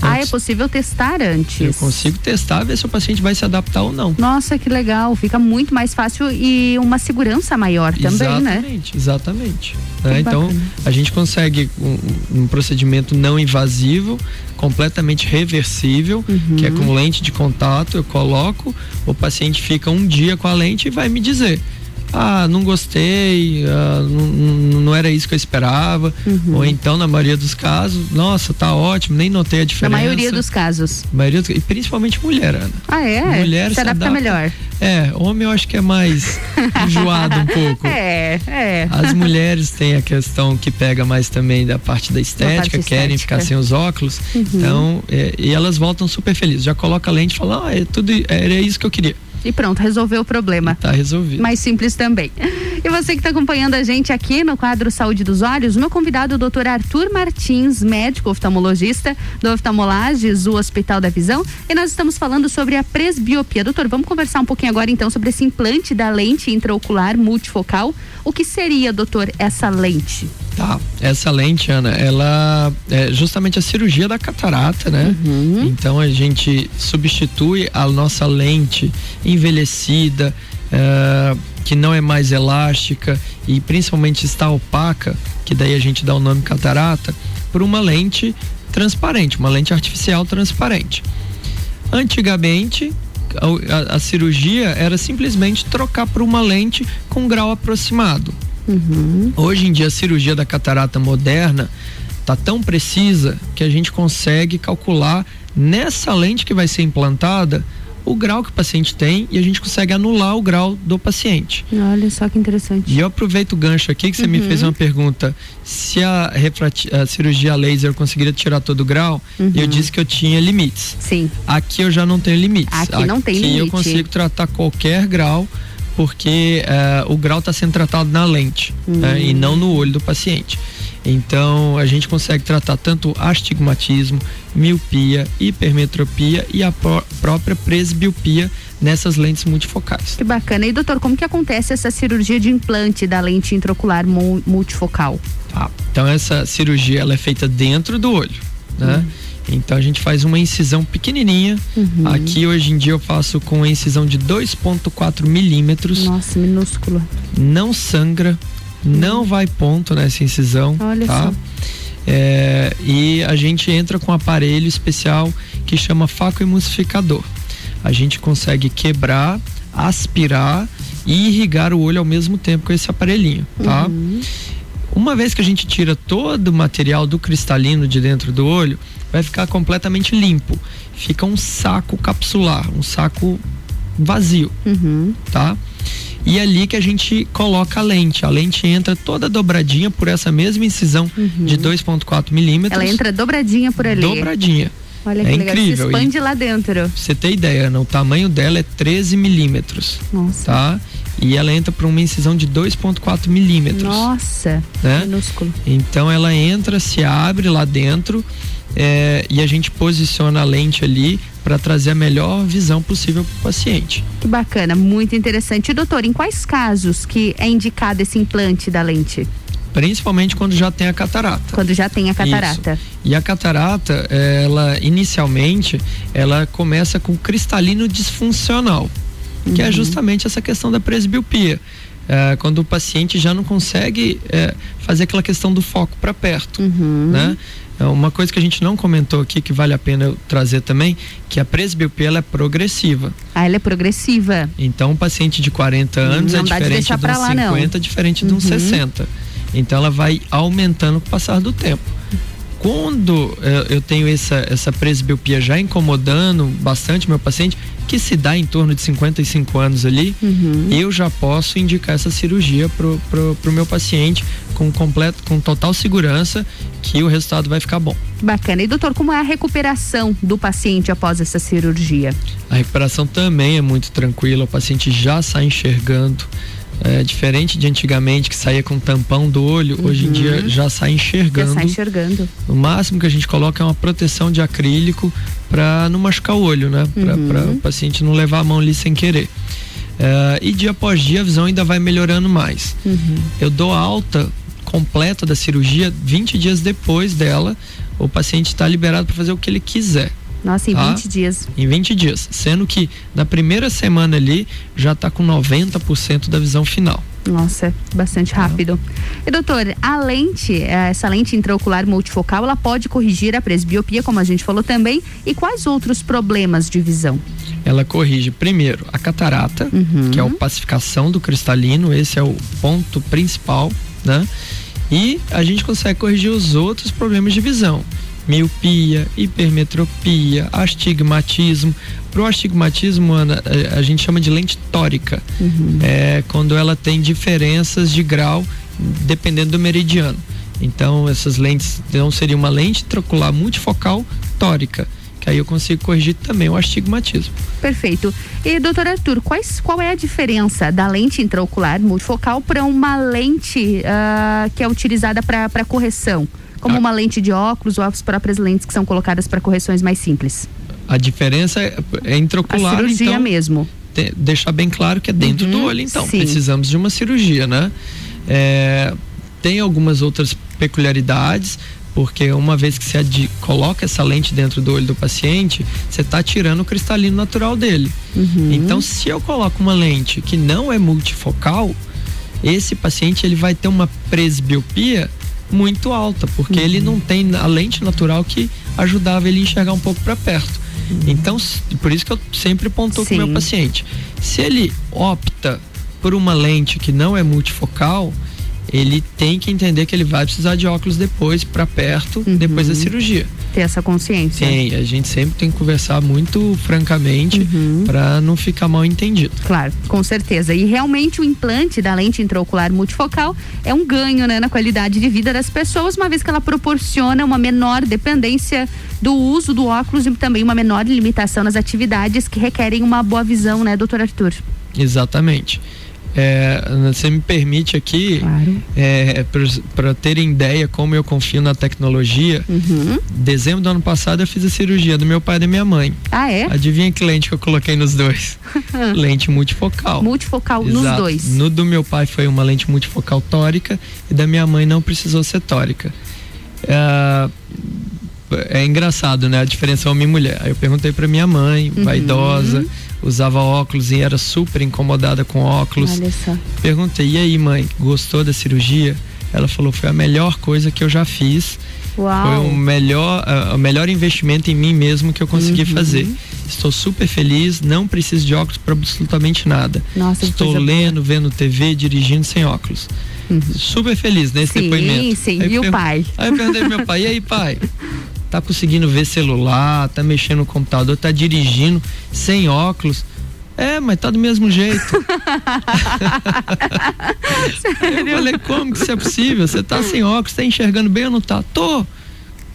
Ah, é possível testar antes.
Eu consigo testar, ver se o paciente vai se adaptar ou não.
Nossa, que legal. Fica muito mais fácil e uma segurança maior também, né?
exatamente, Exatamente. né? Então,
bacana.
a gente consegue um, um procedimento não invasivo, completamente reversível,
Uhum.
que é com lente de contato. Eu coloco, o paciente fica um dia com a lente e vai me dizer. Ah, não gostei, ah, não, não- era isso que eu esperava.
Uhum.
Ou então, na maioria dos casos, nossa, tá ótimo, nem notei a
Na
diferença.
maioria dos casos.
Maioria dos- e principalmente mulher, Ana.
Ah, é?
Mulher
se adapta melhor.
É, homem eu acho que é mais enjoado um pouco.
É, é.
As mulheres têm a questão que pega mais também da parte da estética,
parte
querem
estética.
ficar sem os óculos.
Uhum.
Então, é, e elas voltam super felizes. Já coloca a lente e fala, ah, é tudo, era isso que eu queria.
E pronto, resolveu o problema.
Tá resolvido.
Mais simples também. E você que está acompanhando a gente aqui no quadro Saúde dos Olhos, meu convidado é o doutor Arthur Martins, médico oftalmologista do Oftalmolages, o Hospital da Visão, e nós estamos falando sobre a presbiopia. Doutor, vamos conversar um pouquinho agora então sobre esse implante da lente intraocular multifocal. O que seria, doutor, essa lente?
Tá, essa lente, Ana, ela é justamente a cirurgia da catarata, né?
Uhum.
Então a gente substitui a nossa lente envelhecida, eh, que não é mais elástica e principalmente está opaca, que daí a gente dá o nome catarata, por uma lente transparente, uma lente artificial transparente. Antigamente, a, a- a cirurgia era simplesmente trocar por uma lente com grau aproximado. Hoje em dia a cirurgia da catarata moderna tá tão precisa que a gente consegue calcular nessa lente que vai ser implantada o grau que o paciente tem e a gente consegue anular o grau do paciente.
Olha só que interessante.
E eu aproveito o gancho aqui que você me
Uhum.
fez uma pergunta se a, a cirurgia laser conseguiria tirar todo o grau,
Uhum.
eu disse que eu tinha limites.
Sim.
Aqui eu já não tenho limites.
Aqui não tem
Aqui eu
limite.
consigo tratar qualquer grau porque eh, o grau está sendo tratado na lente né, e não no olho do paciente. Então a gente consegue tratar tanto astigmatismo, miopia, hipermetropia e a pró própria presbiopia nessas lentes multifocais.
Que bacana. E doutor, como que acontece essa cirurgia de implante da lente intraocular multifocal?
Tá. Então essa cirurgia ela é feita dentro do olho, né? Uhum. Então a gente faz uma incisão pequenininha. Uhum. Aqui hoje em dia eu faço com incisão de 2,4 milímetros.
Nossa, minúscula.
Não sangra, uhum. não vai ponto nessa incisão. Olha tá? só. É, e a gente entra com um aparelho especial que chama faco emulsificador. A gente consegue quebrar, aspirar e irrigar o olho ao mesmo tempo com esse aparelhinho, tá? Uhum. Uma vez que a gente tira todo o material do cristalino de dentro do olho, vai ficar completamente limpo. Fica um saco capsular, um saco vazio, uhum. tá? E é ali que a gente coloca a lente. A lente entra toda dobradinha por essa mesma incisão uhum. de 2,4 milímetros.
Ela entra dobradinha por ali.
Dobradinha.
Olha que é legal. incrível. Se expande e, lá dentro.
Você tem ideia, né? o tamanho dela é 13 milímetros. Nossa. Tá? E ela entra por uma incisão de 2,4 milímetros.
Nossa,
né? minúsculo. Então ela entra, se abre lá dentro é, e a gente posiciona a lente ali para trazer a melhor visão possível para o paciente.
Que bacana, muito interessante. E, doutor, em quais casos que é indicado esse implante da lente?
Principalmente quando já tem a catarata.
Quando já tem a catarata.
Isso. E a catarata, ela inicialmente, ela começa com cristalino disfuncional, uhum. que é uhum. justamente essa questão da presbiopia. É, quando o paciente já não consegue é, fazer aquela questão do foco para perto, uhum. né? É uma coisa que a gente não comentou aqui que vale a pena eu trazer também, que a presbiopia ela é progressiva.
Ah, ela é progressiva.
Então, um paciente de 40 anos não é diferente de, de uns 50, não. diferente de uhum. 60. Então, ela vai aumentando com o passar do tempo. Quando eh, eu tenho essa, essa presbiopia já incomodando bastante meu paciente, que se dá em torno de 55 anos ali, uhum. eu já posso indicar essa cirurgia pro, pro, pro meu paciente com completo, com total segurança que o resultado vai ficar bom.
Bacana. E doutor, como é a recuperação do paciente após essa cirurgia?
A recuperação também é muito tranquila, o paciente já sai enxergando. É, diferente de antigamente que saía com tampão do olho, uhum. hoje em dia já sai enxergando. Já
sai enxergando.
O máximo que a gente coloca é uma proteção de acrílico para não machucar o olho, né? Uhum. Para o paciente não levar a mão ali sem querer. É, e dia após dia a visão ainda vai melhorando mais. Uhum. Eu dou alta completa da cirurgia 20 dias depois dela, o paciente está liberado para fazer o que ele quiser.
Nossa, em tá? 20 dias.
Em 20 dias. Sendo que na primeira semana ali já está com 90% da visão final.
Nossa, é bastante rápido. E doutor, a lente, é, essa lente intraocular multifocal, ela pode corrigir a presbiopia, como a gente falou também, e quais outros problemas de visão?
Ela corrige primeiro a catarata, uhum. que é a opacificação do cristalino, esse é o ponto principal, né? E a gente consegue corrigir os outros problemas de visão miopia, hipermetropia, astigmatismo. Para o astigmatismo, Ana, a, a, gente chama de lente tórica. Uhum. É quando ela tem diferenças de grau dependendo do meridiano. Então, essas lentes não seria uma lente intraocular multifocal tórica que aí eu consigo corrigir também o astigmatismo.
Perfeito. E doutor Arthur, quais, qual é a diferença da lente intraocular multifocal para uma lente uh, que é utilizada para correção? Como uma lente de óculos ou as próprias lentes que são colocadas para correções mais simples?
A diferença é, é intraocular,
a cirurgia
então,
mesmo.
Te, deixar bem claro que é dentro uhum, do olho, então. Sim. Precisamos de uma cirurgia, né? É, tem algumas outras peculiaridades, porque uma vez que você coloca essa lente dentro do olho do paciente, você está tirando o cristalino natural dele. Uhum. Então, se eu coloco uma lente que não é multifocal, esse paciente ele vai ter uma presbiopia muito alta, porque uhum. ele não tem a lente natural que ajudava ele a enxergar um pouco para perto. Uhum. Então, por isso que eu sempre pontuo com o meu paciente. Se ele opta por uma lente que não é multifocal, ele tem que entender que ele vai precisar de óculos depois para perto, uhum. depois da cirurgia.
Ter essa consciência.
Tem, a gente sempre tem que conversar muito francamente uhum. para não ficar mal entendido.
Claro, com certeza. E realmente o implante da lente intraocular multifocal é um ganho né, na qualidade de vida das pessoas, uma vez que ela proporciona uma menor dependência do uso do óculos e também uma menor limitação nas atividades que requerem uma boa visão, né, doutor Arthur?
Exatamente É, você me permite aqui, claro. é, para terem ideia como eu confio na tecnologia, uhum. dezembro do ano passado eu fiz a cirurgia do meu pai e da minha mãe.
Ah, é?
Adivinha que lente que eu coloquei nos dois? lente multifocal.
Multifocal Exato. nos dois.
No do meu pai foi uma lente multifocal tórica e da minha mãe não precisou ser tórica. É, é engraçado, né? A diferença homem e mulher. Aí eu perguntei para minha mãe, uhum. vaidosa usava óculos e era super incomodada com óculos. Olha só. Perguntei, e aí, mãe, gostou da cirurgia? Ela falou, foi a melhor coisa que eu já fiz. Uau. Foi o melhor, uh, o melhor investimento em mim mesmo que eu consegui uhum. fazer. Estou super feliz, não preciso de óculos para absolutamente nada. Nossa, Estou lendo, boa. vendo TV, dirigindo sem óculos. Uhum. Super feliz nesse
sim,
depoimento.
Sim, sim. E o pai?
Aí eu perguntei pro meu pai, e aí, pai? tá conseguindo ver celular, tá mexendo no computador, tá dirigindo sem óculos. É, mas tá do mesmo jeito. eu falei, como que isso é possível? Você tá sem óculos, tá enxergando bem ou não tá? Tô.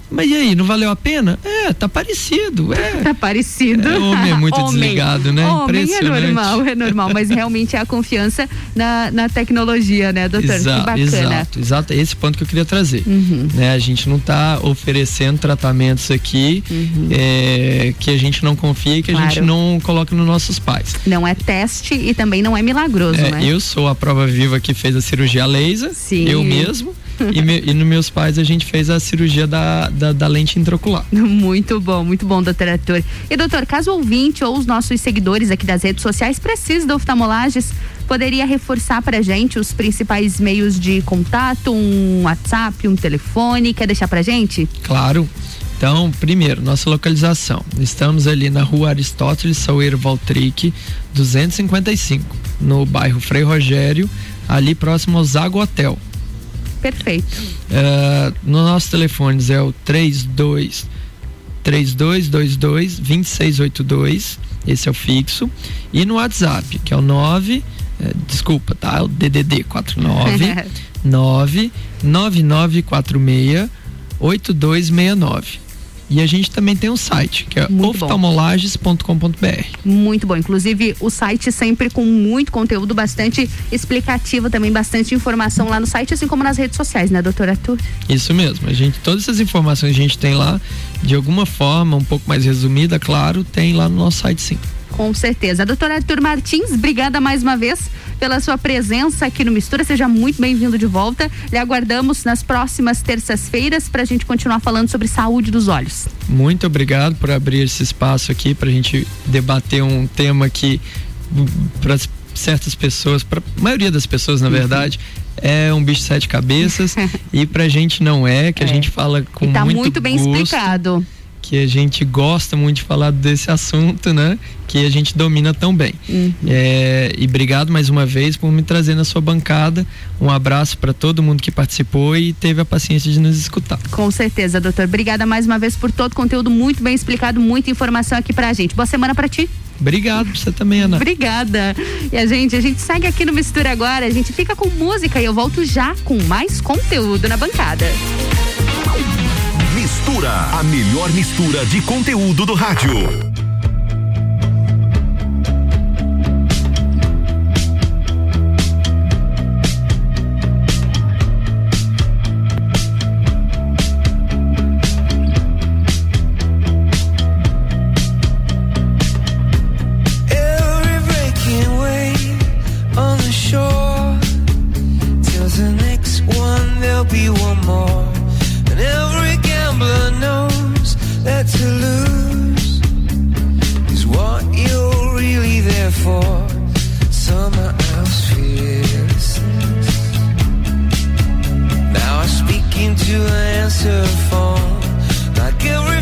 Mas e aí, não valeu a pena? É, tá parecido. É.
Tá parecido.
É, homem é muito homem. desligado, né?
Homem é normal, é normal, mas realmente é a confiança na, na tecnologia, né, doutor?
Exato, que bacana. Exato, exato. É esse ponto que eu queria trazer. Uhum. Né? A gente não tá oferecendo tratamentos aqui uhum. é, que a gente não confia e que claro. a gente não coloca nos nossos pais.
Não é teste e também não é milagroso, é, né?
Eu sou a prova viva que fez a cirurgia laser, Sim. eu mesmo e, me, e nos meus pais a gente fez a cirurgia da, da, da, lente intraocular.
Muito bom, muito bom, doutor Arthur. E doutor, caso o ouvinte ou os nossos seguidores aqui das redes sociais precisem de oftalmolages, poderia reforçar pra gente os principais meios de contato, um WhatsApp, um telefone, quer deixar pra gente?
Claro. Então, primeiro, nossa localização. Estamos ali na rua Aristóteles Saueiro Valtric, 255, no bairro Frei Rogério, ali próximo ao Zago Hotel.
Perfeito.
Uh, no nosso telefones é o 32 3222 2682, esse é o fixo, e no WhatsApp, que é o 9, eh, desculpa, tá? O DDD 49 9 9946 8269. E a gente também tem um site, que é oftalmolages.com.br.
Muito bom. Inclusive, o site sempre com muito conteúdo, bastante explicativo também, bastante informação lá no site, assim como nas redes sociais, né, doutora Arthur?
Isso mesmo. A gente, todas essas informações a gente tem lá, de alguma forma, um pouco mais resumida, claro, tem lá no nosso site sim.
Com certeza. Doutora Arthur Martins, obrigada mais uma vez pela sua presença aqui no Mistura. Seja muito bem-vindo de volta. Lhe aguardamos nas próximas terças-feiras para a gente continuar falando sobre saúde dos olhos.
Muito obrigado por abrir esse espaço aqui para a gente debater um tema que para certas pessoas, para a maioria das pessoas, na uhum. verdade, é um bicho de sete cabeças e pra gente não é, que é. a gente fala com e tá muito, muito bem gosto. explicado que a gente gosta muito de falar desse assunto, né? Que a gente domina tão bem. Uhum. É, e obrigado mais uma vez por me trazer na sua bancada. Um abraço para todo mundo que participou e teve a paciência de nos escutar.
Com certeza, doutor. Obrigada mais uma vez por todo o conteúdo muito bem explicado, muita informação aqui pra gente. Boa semana para ti.
Obrigado pra você também, Ana.
Obrigada. E a gente, a gente segue aqui no Mistura agora, a gente fica com música e eu volto já com mais conteúdo na bancada.
Mistura, a melhor mistura de conteúdo do rádio.
Be one more Now I speak into an answer phone like every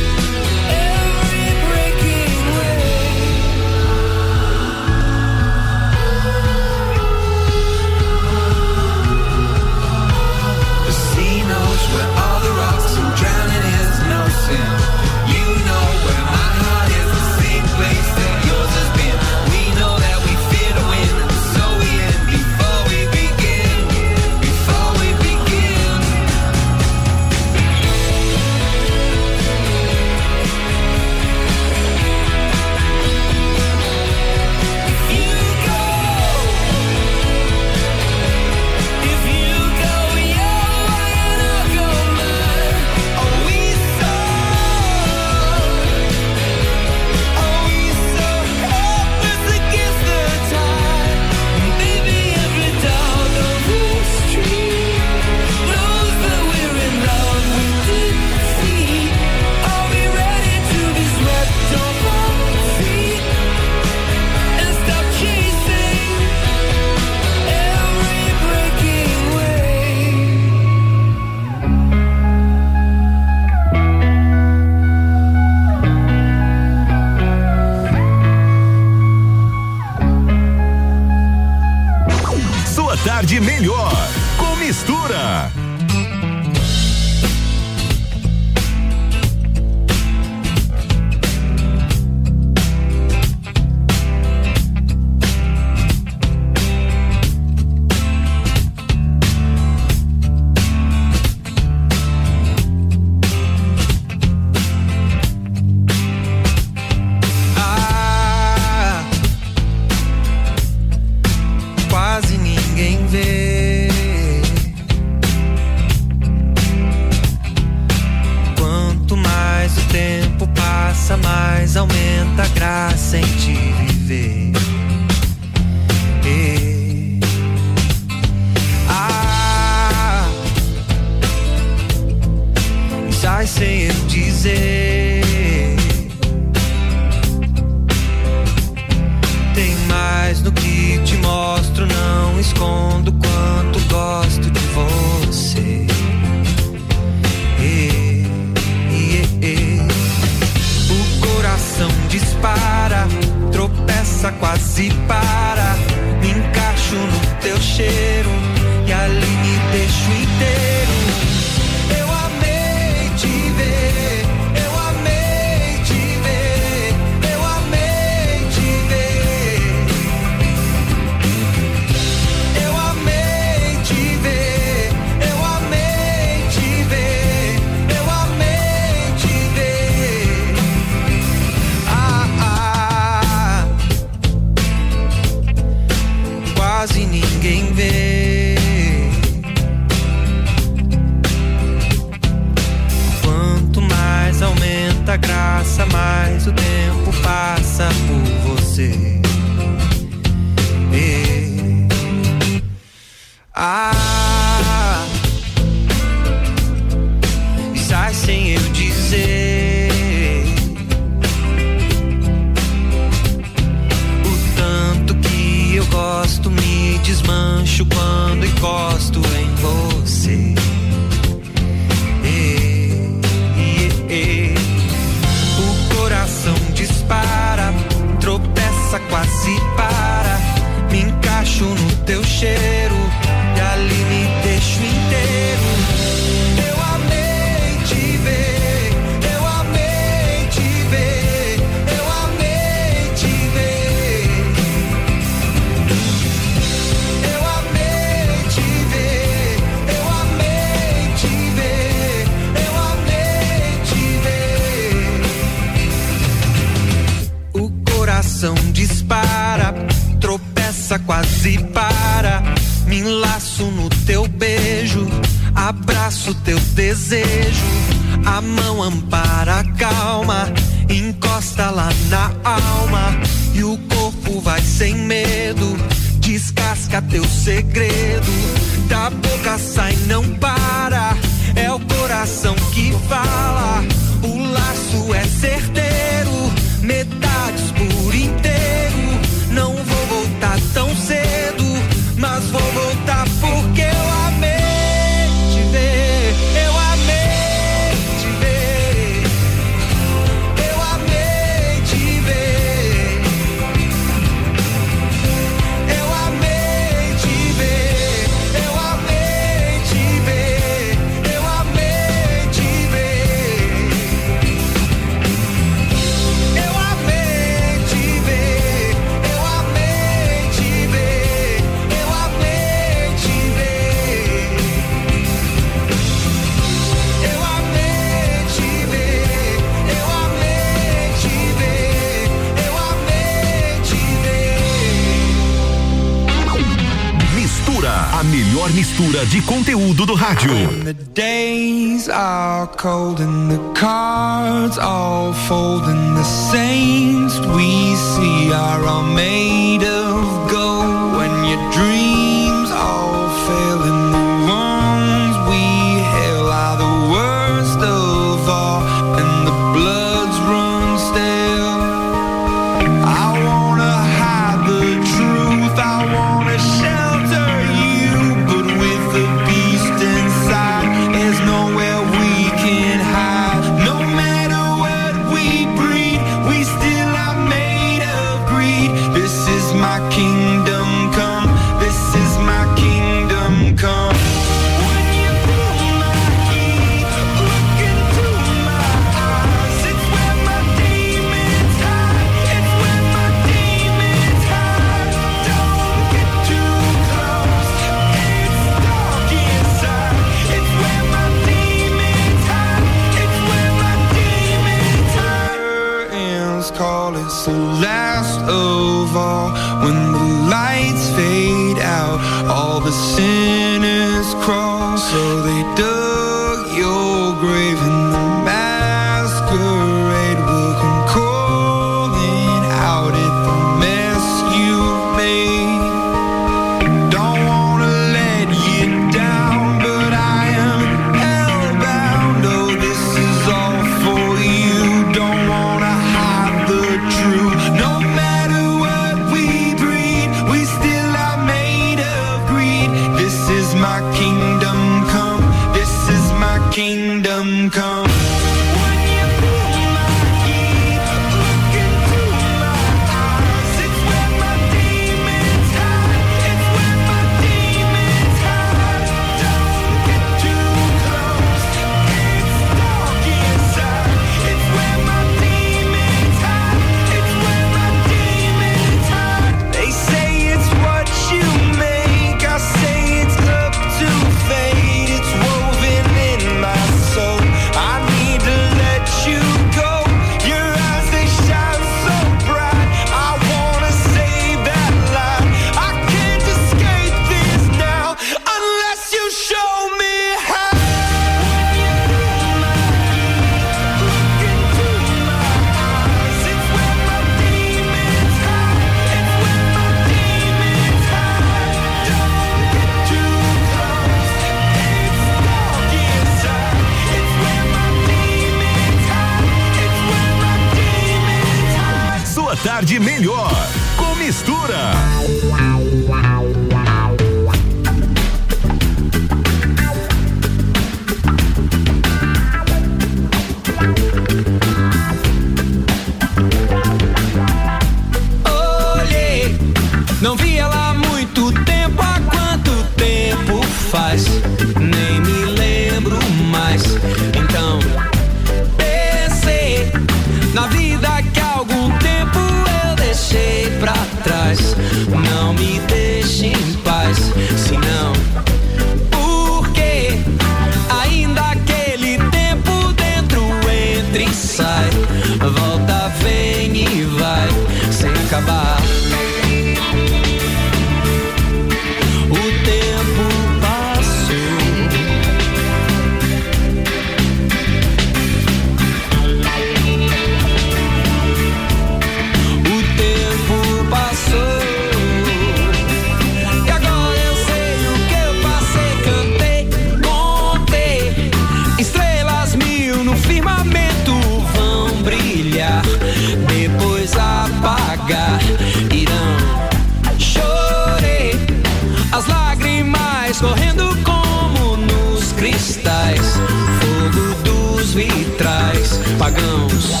cristais, fogo dos vitrais. Pagãos.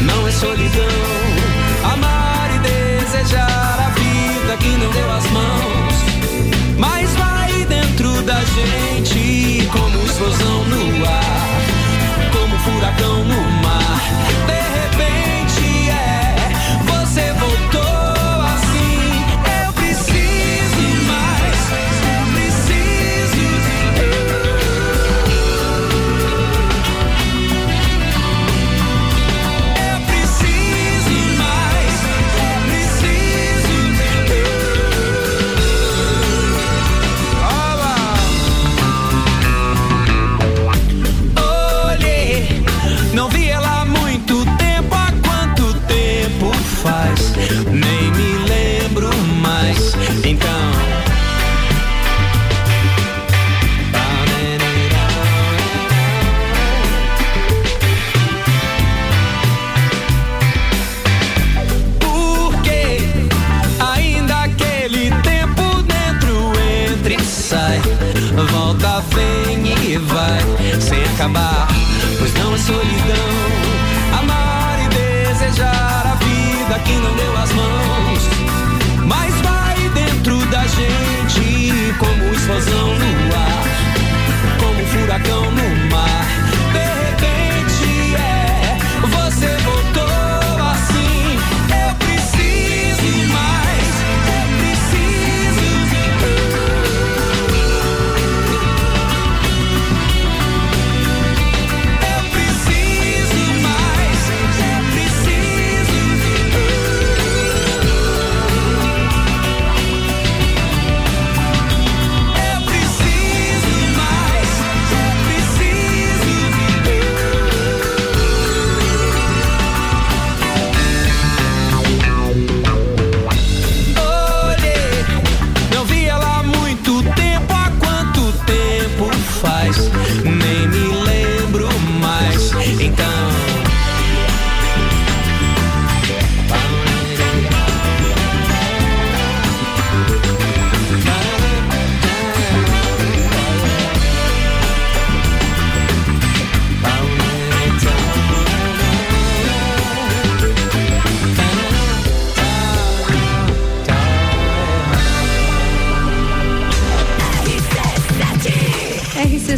Não é solidão. Amar e desejar a vida que não deu as mãos, mas vai dentro da gente como explosão no ar, como furacão no mar. acabar, pois não é solidão. Amar e desejar a vida que não deu as mãos, mas vai dentro da gente como explosão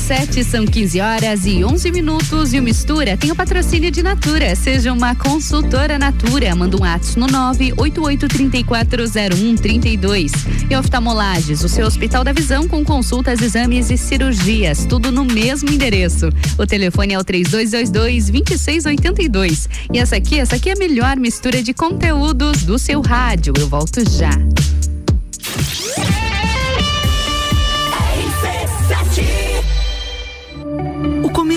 RC7 são 15 horas e 11 minutos e o Mistura tem o patrocínio de Natura. Seja uma consultora Natura. Manda um ato no 988340132. E oftalmolages, o seu Hospital da Visão com consultas, exames e cirurgias. Tudo no mesmo endereço. O telefone é o 3222 2682. E essa aqui, essa aqui é a melhor mistura de conteúdos do seu rádio. Eu volto já.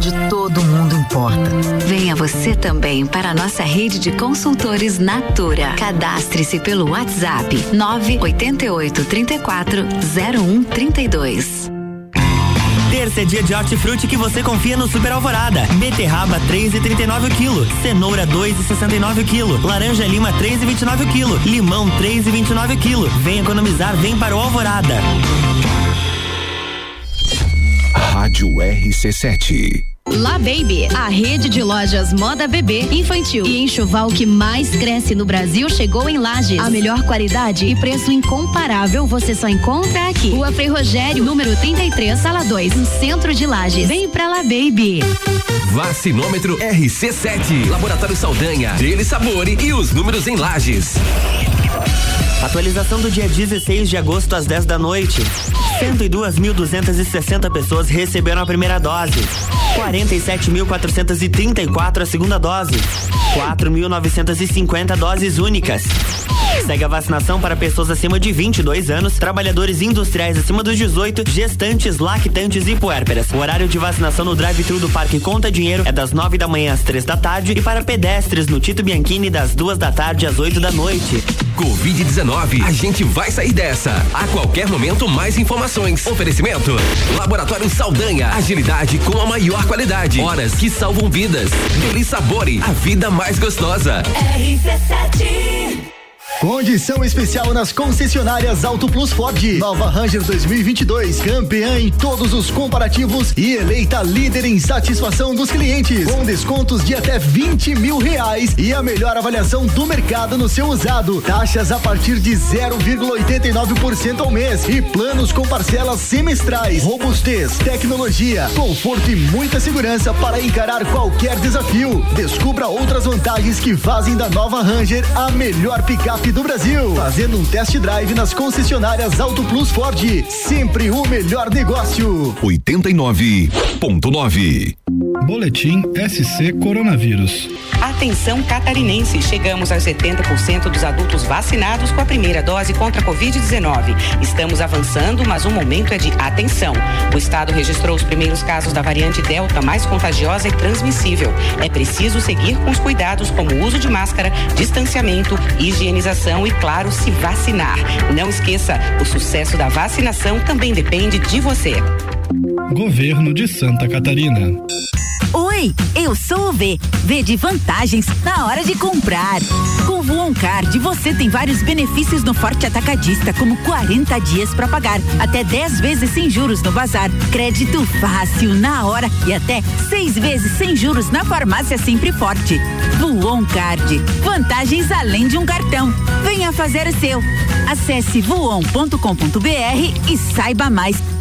onde todo mundo importa.
Venha você também para a nossa rede de consultores Natura. Cadastre-se pelo WhatsApp 988 34 0132.
Terça é dia de hortifruti que você confia no Super Alvorada. Beterraba 3,39 o quilo, cenoura 2,69 o quilo, laranja lima 3,29 o quilo, limão 3,29 o quilo. Vem economizar, vem para o Alvorada.
Rádio RC7.
La Baby, a rede de lojas moda bebê, infantil e enxoval que mais cresce no Brasil chegou em Lages. A melhor qualidade e preço incomparável você só encontra aqui. Rua Frei Rogério, número 33, sala 2, no centro de Lages. Vem pra La Baby.
Vacinômetro RC7, Laboratório Saldanha, Dele Sabore e os números em Lages.
Atualização do dia 16 de agosto às 10 da noite. 102.260 pessoas receberam a primeira dose. 47.434 a segunda dose. 4.950 doses únicas. Segue a vacinação para pessoas acima de 22 anos, trabalhadores industriais acima dos 18, gestantes, lactantes e puérperas. O horário de vacinação no drive-thru do Parque Conta Dinheiro é das 9 da manhã às 3 da tarde e para pedestres no Tito Bianchini das 2 da tarde às 8 da noite.
Covid-19, a gente vai sair dessa. A qualquer momento, mais informações. Oferecimento: Laboratório Saldanha, agilidade com a maior qualidade. Horas que salvam vidas. Deli Sabore, a vida mais gostosa.
RC7 Condição especial nas concessionárias Auto Plus Ford. Nova Ranger 2022, campeã em todos os comparativos e eleita líder em satisfação dos clientes, com descontos de até 20 mil reais e a melhor avaliação do mercado no seu usado. Taxas a partir de 0,89% ao mês e planos com parcelas semestrais. Robustez, tecnologia, conforto e muita segurança para encarar qualquer desafio. Descubra outras vantagens que fazem da Nova Ranger a melhor picape do Brasil. Fazendo um test drive nas concessionárias Auto Plus Ford. Sempre o melhor negócio.
89.9.
Boletim SC Coronavírus.
Atenção catarinense, chegamos aos 70% dos adultos vacinados com a primeira dose contra a Covid-19. Estamos avançando, mas o momento é de atenção. O estado registrou os primeiros casos da variante Delta mais contagiosa e transmissível. É preciso seguir com os cuidados como uso de máscara, distanciamento, higienização e, claro, se vacinar. Não esqueça, o sucesso da vacinação também depende de você.
Governo de Santa Catarina.
Oi, eu sou o V. V de vantagens na hora de comprar. Com o Card, você tem vários benefícios no Forte Atacadista, como 40 dias para pagar, até 10 vezes sem juros no bazar, crédito fácil na hora e até seis vezes sem juros na farmácia Sempre Forte. Voon Card, vantagens além de um cartão. Venha fazer o seu. Acesse voon.com.br e saiba mais.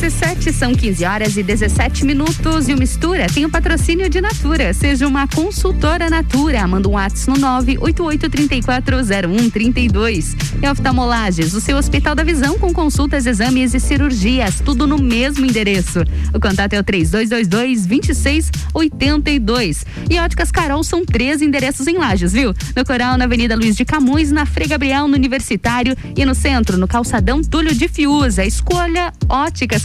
RC7 são 15 horas e 17 minutos e o Mistura tem o patrocínio de Natura. Seja uma consultora Natura. Manda um WhatsApp no 988340132. E oftalmolages, o seu Hospital da Visão com consultas, exames e cirurgias, tudo no mesmo endereço. O contato é o 3222-2682. E Óticas Carol são três endereços em Lages, viu? No Coral, na Avenida Luiz de Camões, na Frei Gabriel, no Universitário e no centro, no Calçadão Túlio de Fiuza. Escolha Óticas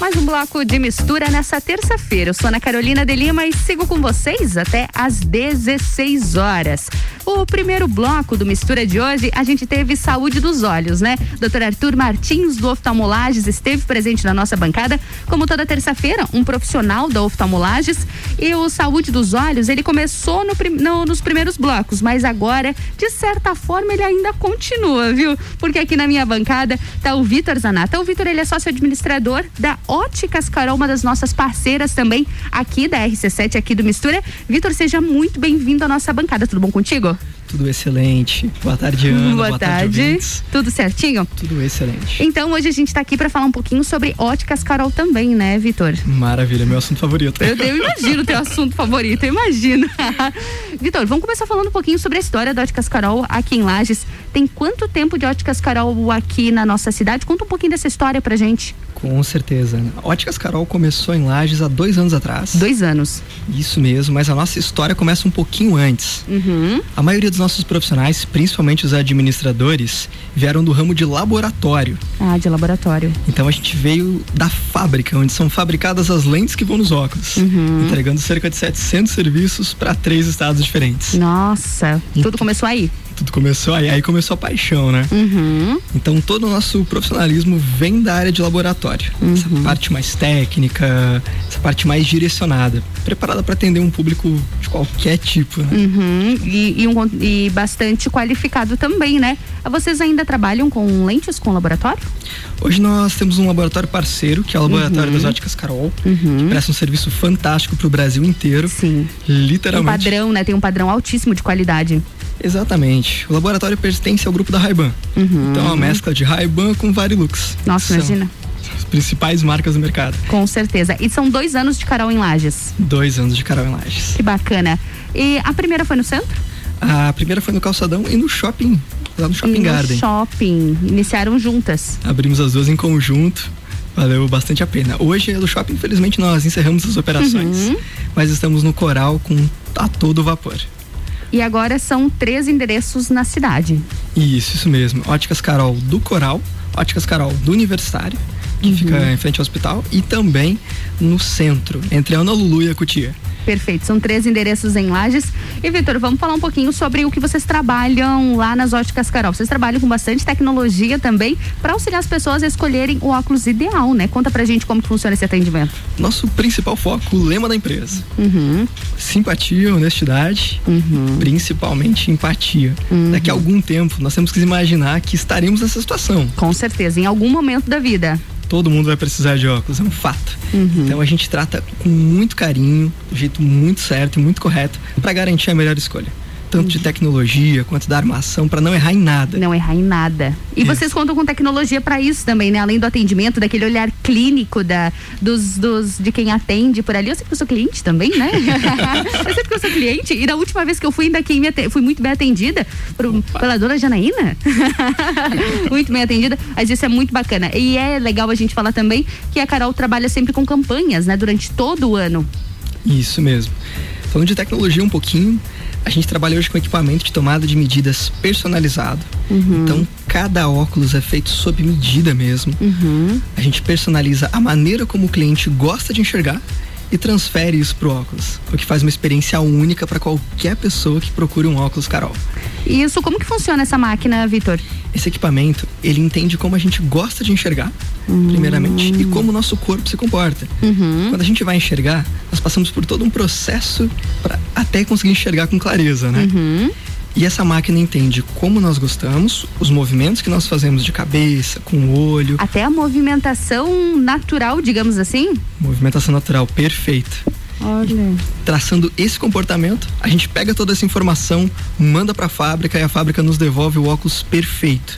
Mais um bloco de mistura nessa terça-feira. Eu sou Ana Carolina de Lima e sigo com vocês até às 16 horas. O primeiro bloco do Mistura de hoje, a gente teve saúde dos olhos, né? Dr. Arthur Martins, do Oftalmolages, esteve presente na nossa bancada, como toda terça-feira, um profissional da Oftalmolages. E o Saúde dos Olhos, ele começou no, no, nos primeiros blocos, mas agora, de certa forma, ele ainda continua, viu? Porque aqui na minha bancada tá o Vitor Zanata. O Vitor, ele é sócio administrador da Óticas Carol, uma das nossas parceiras também aqui da RC7, aqui do Mistura. Vitor, seja muito bem-vindo à nossa bancada. Tudo bom contigo?
Tudo excelente. Boa tarde, Ana.
Boa,
Boa
tarde.
tarde
Tudo certinho?
Tudo excelente.
Então, hoje a gente está aqui para falar um pouquinho sobre óticas Carol também, né, Vitor?
Maravilha, meu assunto favorito.
Eu, eu imagino teu assunto favorito, eu imagino. Vitor, vamos começar falando um pouquinho sobre a história da Óticas Carol aqui em Lages. Tem quanto tempo de Óticas Carol aqui na nossa cidade? Conta um pouquinho dessa história pra gente.
Com certeza. Óticas Carol começou em Lages há dois anos atrás.
Dois anos.
Isso mesmo, mas a nossa história começa um pouquinho antes.
Uhum.
A maioria dos nossos profissionais, principalmente os administradores, vieram do ramo de laboratório.
Ah, de laboratório.
Então a gente veio da fábrica, onde são fabricadas as lentes que vão nos óculos,
uhum.
entregando cerca de 700 serviços para três estados diferentes.
Nossa, tudo começou aí.
Tudo começou aí, aí começou a paixão, né?
Uhum.
Então todo o nosso profissionalismo vem da área de laboratório.
Uhum.
Essa parte mais técnica, essa parte mais direcionada, preparada para atender um público de qualquer tipo. Né?
Uhum. E, e, um, e bastante qualificado também, né? Vocês ainda trabalham com lentes com laboratório?
Hoje nós temos um laboratório parceiro, que é o Laboratório das Óticas Carol, que presta um serviço fantástico para o Brasil inteiro.
Sim.
Literalmente.
Um padrão, né? Tem um padrão altíssimo de qualidade.
Exatamente. O laboratório pertence ao grupo da Ray-Ban.
Uhum.
Então é uma mescla de Ray-Ban com Varilux.
Nossa, imagina.
As principais marcas do mercado.
Com certeza. E são dois anos de Carol em Lages.
Dois anos de Carol em Lages.
Que bacana. E a primeira foi no centro?
A primeira foi no Calçadão e no shopping, lá no Shopping
no
Garden.
shopping. Iniciaram juntas.
Abrimos as duas em conjunto. Valeu bastante a pena. Hoje no shopping, infelizmente, nós encerramos as operações.
Uhum.
Mas estamos no coral com a todo vapor.
E agora são três endereços na cidade.
Isso, isso mesmo. Óticas Carol do Coral, Óticas Carol do Universitário, que
Uhum.
fica em frente ao hospital, e também no centro, entre a Ana Lulu e a Cutia.
Perfeito, são três endereços em Lages. E, Vitor, vamos falar um pouquinho sobre o que vocês trabalham lá nas óticas Carol. Vocês trabalham com bastante tecnologia também para auxiliar as pessoas a escolherem o óculos ideal, né? Conta pra gente como funciona esse atendimento.
Nosso principal foco, o lema da empresa.
Uhum.
Simpatia, honestidade, principalmente empatia.
Uhum.
Daqui a algum tempo, nós temos que imaginar que estaremos nessa situação.
Com certeza, em algum momento da vida.
Todo mundo vai precisar de óculos, é um fato.
Uhum.
Então a gente trata com muito carinho, do jeito muito certo e muito correto, para garantir a melhor escolha. Tanto de tecnologia quanto da armação, para não errar em nada.
Não errar em nada. E isso. vocês contam com tecnologia para isso também, né? Além do atendimento, daquele olhar clínico da, dos, dos, de quem atende por ali. Eu sei que eu sou cliente também, né? eu sei que eu sou cliente. E da última vez que eu fui, ainda quem me fui muito bem atendida por, pela dona Janaína. muito bem atendida. Mas isso é muito bacana. E é legal a gente falar também que a Carol trabalha sempre com campanhas, né? Durante todo o ano.
Isso mesmo. Falando de tecnologia um pouquinho, a gente trabalha hoje com equipamento de tomada de medidas personalizado. Uhum. Então, cada óculos é feito sob medida mesmo. Uhum. A gente personaliza a maneira como o cliente gosta de enxergar e transfere isso pro óculos, o que faz uma experiência única para qualquer pessoa que procure um óculos Carol.
E isso, como que funciona essa máquina, Vitor?
Esse equipamento, ele entende como a gente gosta de enxergar, uhum. primeiramente, e como o nosso corpo se comporta. Uhum. Quando a gente vai enxergar, nós passamos por todo um processo para até conseguir enxergar com clareza, né? Uhum. E essa máquina entende como nós gostamos, os movimentos que nós fazemos de cabeça, com o olho.
Até a movimentação natural, digamos assim?
Movimentação natural, perfeito.
Olha.
Traçando esse comportamento, a gente pega toda essa informação, manda para a fábrica e a fábrica nos devolve o óculos perfeito.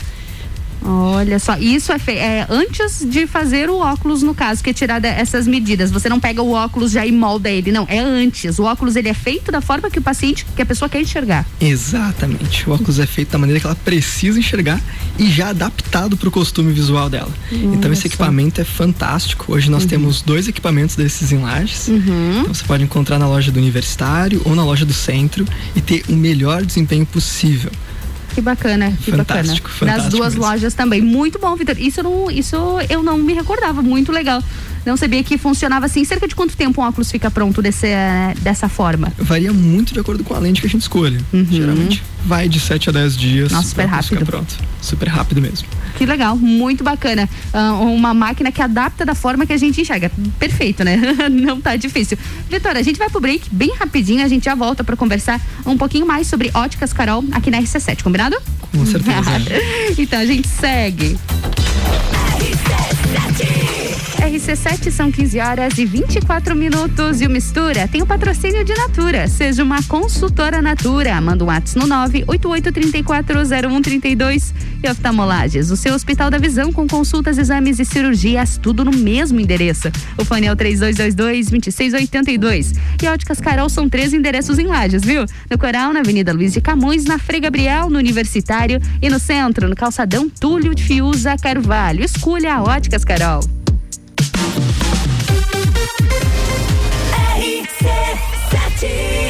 Olha só, isso é, é, antes de fazer o óculos, no caso, que é tirar essas medidas. Você não pega o óculos já e molda ele, não. É antes. O óculos ele é feito da forma que o paciente, que a pessoa quer enxergar.
Exatamente. O óculos é feito da maneira que ela precisa enxergar e já adaptado para o costume visual dela. Nossa. Então esse equipamento é fantástico. Hoje nós uhum. temos dois equipamentos desses em Lages. Uhum. Então você pode encontrar na loja do Universitário ou na loja do Centro e ter o melhor desempenho possível.
Que bacana, que
fantástico,
bacana.
Fantástico
Nas duas
mesmo.
lojas também. Muito bom, Vitor. Isso, não, isso eu não me recordava. Muito legal. Não sabia que funcionava assim. Cerca de quanto tempo um óculos fica pronto desse, dessa forma?
Varia muito de acordo com a lente que a gente escolhe. Uhum. Geralmente vai de 7 a 10 dias.
Nossa, super rápido. Ficar
pronto. Super rápido mesmo.
Que legal, muito bacana. Uh, uma máquina que adapta da forma que a gente enxerga. Perfeito, né? Não tá difícil. Vitória, a gente vai pro break bem rapidinho. A gente já volta para conversar um pouquinho mais sobre óticas Carol aqui na RC7, combinado?
Com certeza.
então a gente segue. RC7 são 15 horas e 24 minutos e o Mistura tem o patrocínio de Natura. Seja uma consultora Natura. Manda um WhatsApp no 988340132 e oftalmolages. O seu Hospital da Visão com consultas, exames e cirurgias, tudo no mesmo endereço. O fone é o 3222-2682. E Óticas Carol são três endereços em Lages, viu? No Coral, na Avenida Luiz de Camões, na Frei Gabriel, no Universitário e no centro, no Calçadão Túlio de Fiuza Carvalho. Escolha a Óticas Carol.
RC7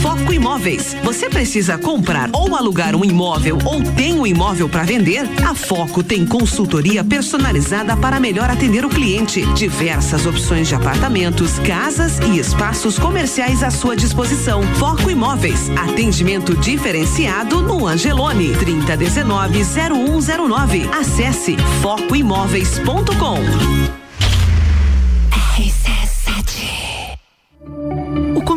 Foco Imóveis. Você precisa comprar ou alugar um imóvel ou tem um imóvel para vender? A Foco tem consultoria personalizada para melhor atender o cliente. Diversas opções de apartamentos, casas e espaços comerciais à sua disposição. Foco Imóveis. Atendimento diferenciado no Angelone. 3019-0109. Acesse focoimóveis.com.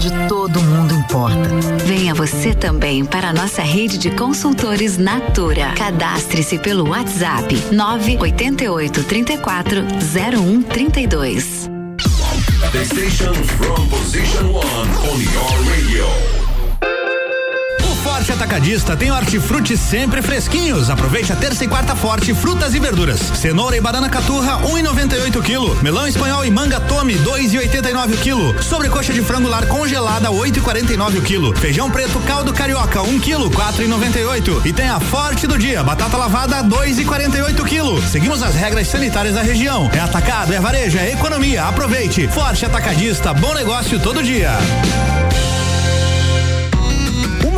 Onde todo mundo importa.
Venha você também para a nossa rede de consultores Natura. Cadastre-se pelo WhatsApp 988 34 0132.
The station from position one on your radio.
Forte Atacadista tem hortifruti sempre fresquinhos. Aproveite a terça e quarta forte frutas e verduras. Cenoura e banana caturra 1,98 kg. Melão espanhol e manga tome 2,89 kg. Sobrecoxa de frango lar congelada 8,49 kg. Feijão preto caldo carioca 1 kg 4,98. E tem a forte do dia batata lavada 2,48 kg. Seguimos as regras sanitárias da região. É atacado, é varejo, é economia. Aproveite. Forte Atacadista, bom negócio todo dia.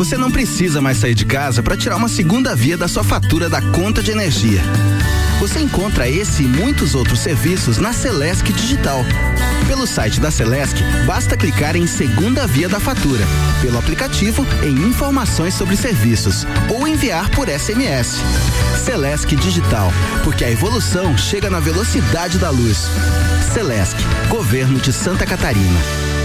Você não precisa mais sair de casa para tirar uma segunda via da sua fatura da conta de energia. Você encontra esse e muitos outros serviços na Celesc Digital. Pelo site da Celesc, basta clicar em Segunda Via da Fatura, pelo aplicativo em Informações sobre Serviços ou enviar por SMS. Celesc Digital, porque a evolução chega na velocidade da luz. Celesc, Governo de Santa Catarina.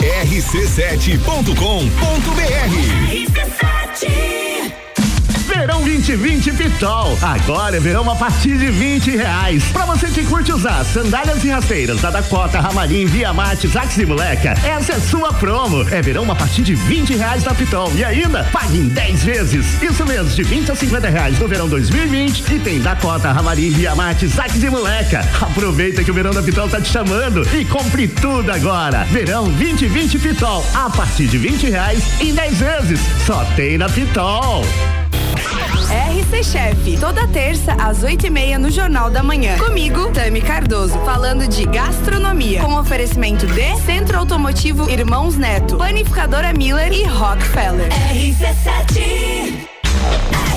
rc7.com.br
Verão 2020 Pitol. Agora é verão a partir de 20 reais. Pra você que curte usar sandálias e rasteiras da Dakota, Ramarim, Via Mate, Zax e Moleca, essa é sua promo. É verão a partir de 20 reais da Pitol. E ainda, pague em 10 vezes. Isso mesmo, de 20 a 50 reais no verão 2020. E tem Dakota, Ramarim, Via Mate, Zax e Moleca. Aproveita que o verão da Pitol tá te chamando e compre tudo agora. Verão 2020 Pitol. A partir de 20 reais em 10 vezes. Só tem na Pitol.
RC Chef, toda terça às oito e meia no Jornal da Manhã. Comigo, Tami Cardoso, falando de gastronomia, com oferecimento de Centro Automotivo Irmãos Neto, Panificadora Miller e Rockefeller.
RC7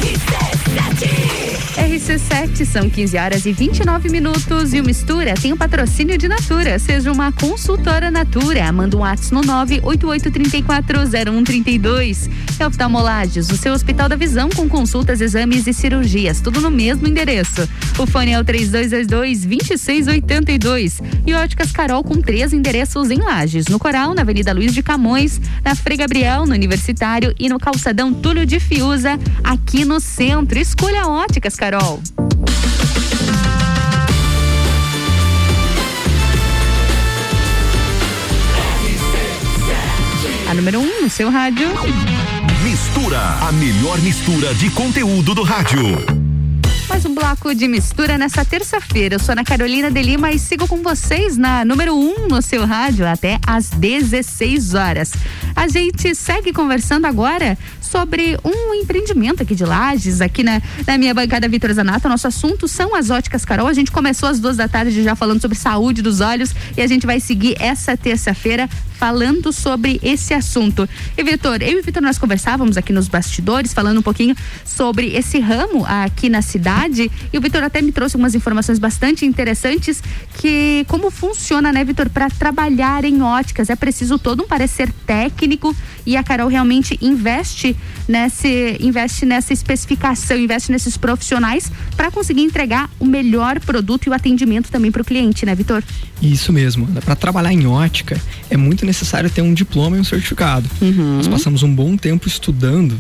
RC7 são 15 horas e 29 minutos e o Mistura tem o um patrocínio de Natura. Seja uma consultora Natura. Manda um WhatsApp no 988340132. É Oftalmolages, o seu Hospital da Visão com consultas, exames e cirurgias. Tudo no mesmo endereço. O fone é o 3222-2682. E Óticas Carol com três endereços em Lages. No Coral, na Avenida Luiz de Camões, na Frei Gabriel, no Universitário e no Calçadão Túlio de Fiuza, aqui no centro. Escolha Óticas Carol. A número 1 um no seu rádio.
Mistura, a melhor mistura de conteúdo do rádio.
Mais um bloco de mistura nessa terça-feira. Eu sou Ana Carolina de Lima e sigo com vocês na número 1 um no seu rádio até às 16 horas. A gente segue conversando agora sobre um empreendimento aqui de Lages, aqui na, na minha bancada Vitor Zanata. Nosso assunto são as óticas Carol. A gente começou às duas da tarde já falando sobre saúde dos olhos e a gente vai seguir essa terça-feira falando sobre esse assunto. E Vitor, eu e Vitor nós conversávamos aqui nos bastidores falando um pouquinho sobre esse ramo aqui na cidade e o Vitor até me trouxe algumas informações bastante interessantes que como funciona, né, Vitor, para trabalhar em óticas é preciso todo um parecer técnico e a Carol realmente investe nesse investe nessa especificação, investe nesses profissionais para conseguir entregar o melhor produto e o atendimento também para o cliente, né, Vitor?
Isso mesmo. Para trabalhar em ótica é muito necessário ter um diploma e um certificado.
Uhum.
Nós passamos um bom tempo estudando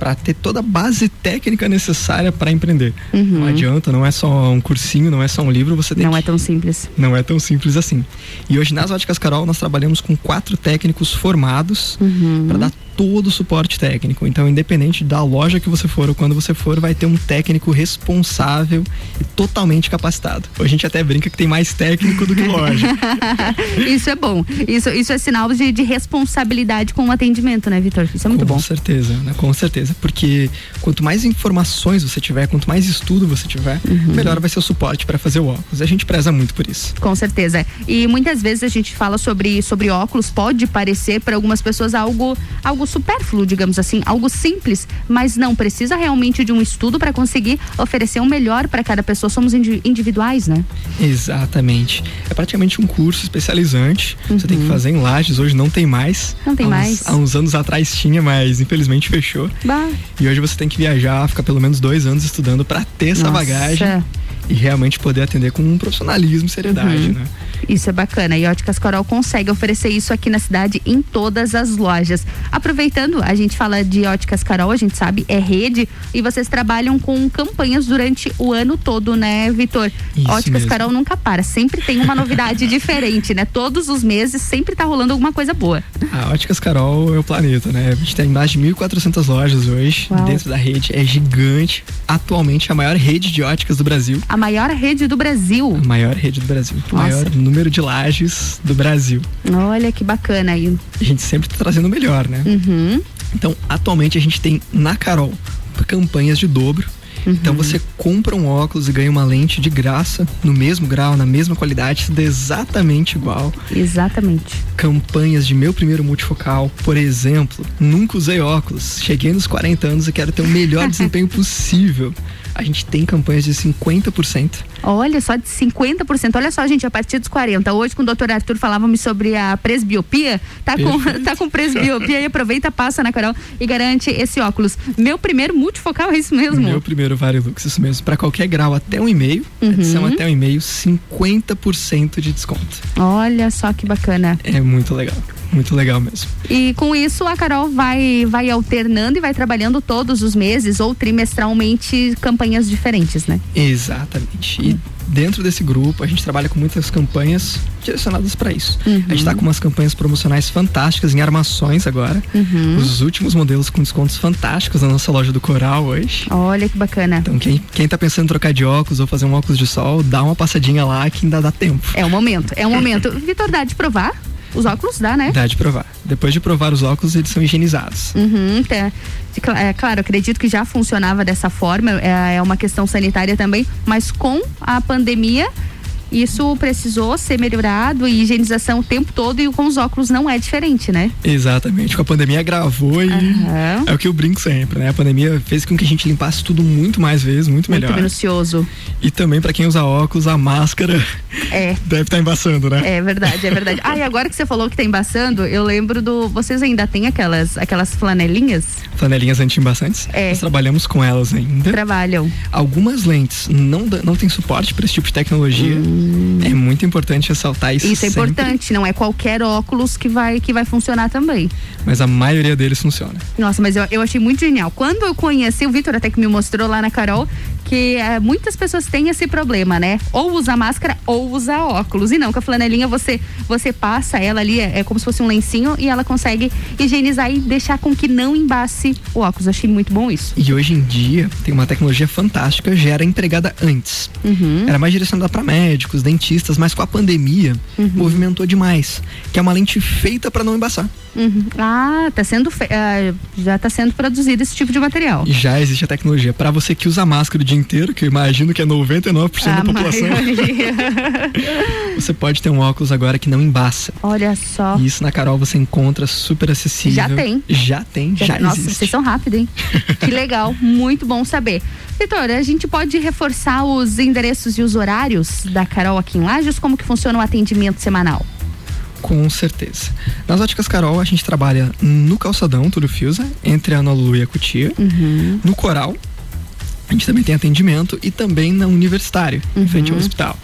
para ter toda a base técnica necessária para empreender.
Uhum.
Não adianta, não é só um cursinho, não é só um livro, você tem
Não
que...
é tão simples.
Não é tão simples assim. E hoje nas Óticas Carol nós trabalhamos com quatro técnicos formados
Uhum.
para dar todo o suporte técnico. Então, independente da loja que você for ou quando você for, vai ter um técnico responsável e totalmente capacitado. A gente até brinca que tem mais técnico do que loja.
isso é bom. Isso, isso é sinal de, de responsabilidade com o atendimento, né, Vitor? Isso é muito
com
bom.
certeza, né? Com certeza. Porque quanto mais informações você tiver, quanto mais estudo você tiver,
Uhum.
melhor vai ser o suporte para fazer o óculos. A gente preza muito por isso.
Com certeza. E muitas vezes a gente fala sobre, sobre óculos, pode parecer para algumas pessoas algo, algo supérfluo, digamos assim, algo simples, mas não, precisa realmente de um estudo para conseguir oferecer o melhor para cada pessoa. Somos indi- individuais, né?
Exatamente. É praticamente um curso especializante. Você tem que fazer em lajes, hoje não tem mais.
Uhum. Não tem
há uns,
mais.
Há uns anos atrás tinha, mas infelizmente fechou.
Bah.
E hoje você tem que viajar, ficar pelo menos dois anos estudando para ter essa
Nossa.
bagagem e realmente poder atender com um profissionalismo e seriedade,
Uhum.
né?
Isso é bacana. E Óticas Coral consegue oferecer isso aqui na cidade em todas as lojas. Aproveitando, a gente fala de Óticas Carol, a gente sabe, é rede e vocês trabalham com campanhas durante o ano todo, né, Vitor? Óticas
mesmo.
Carol nunca para, sempre tem uma novidade diferente, né? Todos os meses sempre tá rolando alguma coisa boa.
A Óticas Carol é o planeta, né? A gente tem mais de 1.400 lojas hoje
Uau.
dentro da rede. É gigante. Atualmente a maior rede de óticas do Brasil.
A maior rede do Brasil.
A maior rede do Brasil. O
Nossa.
maior número de lajes do Brasil.
Olha que bacana aí.
A gente sempre tá trazendo o melhor, né?
Uhum.
Então, atualmente a gente tem na Carol campanhas de dobro.
Uhum.
Então você compra um óculos e ganha uma lente de graça, no mesmo grau, na mesma qualidade, exatamente igual.
Exatamente.
Campanhas de meu primeiro multifocal, por exemplo, nunca usei óculos, cheguei nos 40 anos e quero ter o melhor desempenho possível. A gente tem campanhas de 50%.
Olha só, de 50%. Olha só, gente, a partir dos 40. Hoje, com o doutor Arthur, falávamos sobre a presbiopia. Tá com, tá com presbiopia e aproveita, passa na Carol e garante esse óculos. Meu primeiro multifocal, é isso mesmo?
Meu primeiro Varilux, isso mesmo. Para qualquer grau até um e-mail,
Uhum.
edição até um e-mail, 50% de desconto.
Olha só que bacana.
É muito legal. Muito legal mesmo.
E com isso, a Carol vai, vai alternando e vai trabalhando todos os meses ou trimestralmente campanhas diferentes, né?
Exatamente. E dentro desse grupo, a gente trabalha com muitas campanhas direcionadas para isso. A gente está com umas campanhas promocionais fantásticas em armações agora.
Uhum.
Os últimos modelos com descontos fantásticos na nossa loja do Coral hoje.
Olha que bacana.
Então, quem, quem tá pensando em trocar de óculos ou fazer um óculos de sol, dá uma passadinha lá que ainda dá tempo.
É o momento, é o momento. Vitor, dá de provar? Os óculos dá, né?
Dá de provar. Depois de provar os óculos, eles são higienizados.
Uhum, cla- É, claro, acredito que já funcionava dessa forma, é, é uma questão sanitária também, mas com a pandemia isso precisou ser melhorado e higienização o tempo todo e com os óculos não é diferente, né?
Exatamente. Com a pandemia agravou e
Aham.
é o que eu brinco sempre, né? A pandemia fez com que a gente limpasse tudo muito mais vezes, muito,
Muito
melhor.
minucioso.
E também pra quem usa óculos, a máscara
É.
deve estar embaçando, né?
É verdade, é verdade. Ah, e agora que você falou que tá embaçando, eu lembro do. Vocês ainda têm aquelas, aquelas flanelinhas?
Flanelinhas anti-embaçantes.
É.
Nós trabalhamos com elas ainda.
Trabalham.
Algumas lentes não, não têm suporte para esse tipo de tecnologia. É muito importante ressaltar isso.
Hum. Isso é
sempre,
importante, não é qualquer óculos que vai, que vai funcionar também.
Mas a maioria deles funciona.
Nossa, mas eu, eu achei muito genial. Quando eu conheci, o Vitor até que me mostrou lá na Carol, que eh, muitas pessoas têm esse problema, né? Ou usa máscara ou usa óculos. E não, com a flanelinha você, você passa ela ali, é, é como se fosse um lencinho, e ela consegue higienizar e deixar com que não embace o óculos. Achei muito bom isso.
E hoje em dia tem uma tecnologia fantástica, já era empregada antes.
Uhum.
Era mais direcionada para médicos, dentistas, mas com a pandemia
Uhum.
movimentou demais. Que é uma lente feita para não embaçar.
Uhum. Ah, tá sendo fe- ah, já está sendo produzido esse tipo de material.
E já existe a tecnologia. Para você que usa máscara dia inteiro, que eu imagino que é 99%
A
da população,
maioria.
você pode ter um óculos agora que não embaça.
Olha só.
E isso na Carol você encontra super acessível.
Já tem.
Já tem, já,
Nossa,
existe.
vocês são rápidos, hein? que legal, muito bom saber. Vitor, a gente pode reforçar os endereços e os horários da Carol aqui em Lages? Como que funciona o atendimento semanal?
Com certeza. Nas óticas Carol, a gente trabalha no calçadão, Túlio Fiusa, entre a Ana Lulu e a Cutia.
Uhum.
No Coral, a gente também tem atendimento e também na Universitário, em frente ao
Uhum.
hospital.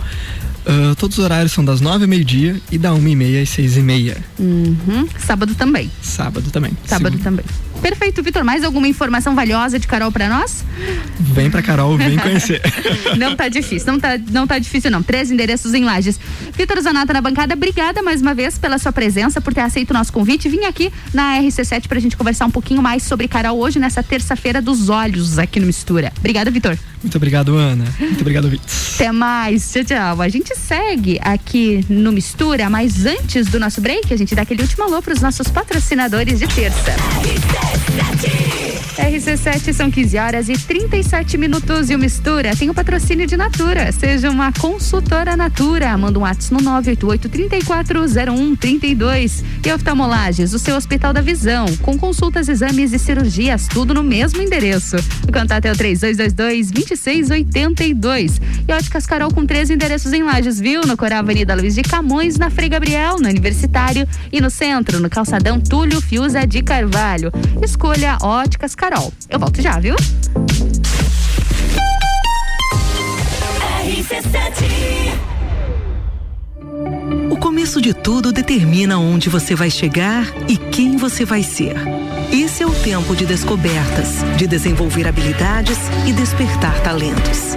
Ah, todos os horários são das nove ao meio-dia e da uma e meia às seis e meia.
Uhum. Sábado também.
Sábado também.
Sábado
Segu-
também. Perfeito, Vitor. Mais alguma informação valiosa de Carol para nós?
Vem pra Carol, vem conhecer.
não tá difícil, não tá, não tá difícil não. Três endereços em Lages. Vitor Zanata na bancada, obrigada mais uma vez pela sua presença, por ter aceito o nosso convite. Vim aqui na RC7 pra gente conversar um pouquinho mais sobre Carol hoje, nessa terça-feira dos olhos aqui no Mistura. Obrigada, Vitor.
Muito obrigado, Ana. Muito obrigado, Vitor.
Até mais. Tchau, tchau. A gente segue aqui no Mistura, mas antes do nosso break, a gente dá aquele último alô pros nossos patrocinadores de terça. RC7 são 15 horas e 37 minutos e o Mistura tem o patrocínio de Natura. Seja uma consultora Natura. Manda um WhatsApp no 988 3401 32. E oftalmolages, o seu Hospital da Visão, com consultas, exames e cirurgias, tudo no mesmo endereço. O contato é o 3222 2682. E Óticas Carol com três endereços em Lages, viu? No Coral Avenida Luiz de Camões, na Frei Gabriel, no Universitário e no centro, no Calçadão Túlio Fiuza de Carvalho. Escolha Óticas Carol. Eu volto já, viu?
O começo de tudo determina onde você vai chegar e quem você vai ser. Esse é o tempo de descobertas, de desenvolver habilidades e despertar talentos.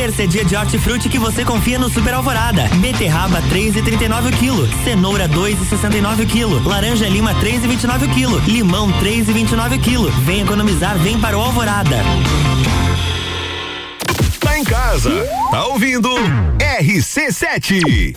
Terça é dia de hortifruti que você confia no Super Alvorada. Beterraba 3,39 o quilo, cenoura 2,69 o quilo, laranja lima 3,29 o quilo, limão 3,29 o quilo. Vem economizar, vem para o Alvorada.
Tá em casa, tá ouvindo? RC7.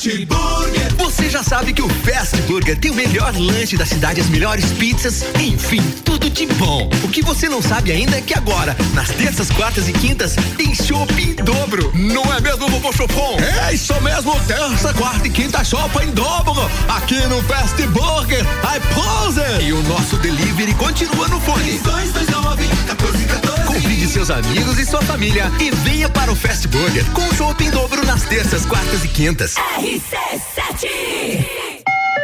Fast Burger. Você já sabe que o Fast Burger tem o melhor lanche da cidade, as melhores pizzas, enfim, tudo de bom. O que você não sabe ainda é que agora, nas terças, quartas e quintas, tem chopp em dobro. Não é mesmo, vovô Chopon? É isso mesmo, terça, quarta e quinta chopp em dobro. Aqui no Fast Burger, I pose. E o nosso delivery continua no fone. 229 1414. Convide seus amigos e sua família e venha para o Fast Burger com chopp em dobro nas terças, quartas e quintas.
RC7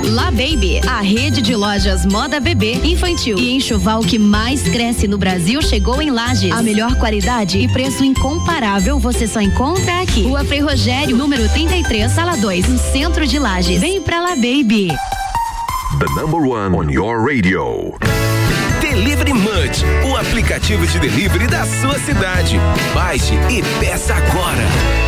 La Baby, a rede de lojas moda bebê, infantil e enxoval que mais cresce no Brasil chegou em Lages. A melhor qualidade e preço incomparável você só encontra aqui. Rua Frei Rogério, número 33, sala 2, no centro de Lages. Vem pra La Baby.
The number one on your radio.
Delivery Munch, o aplicativo de delivery da sua cidade. Baixe e peça agora.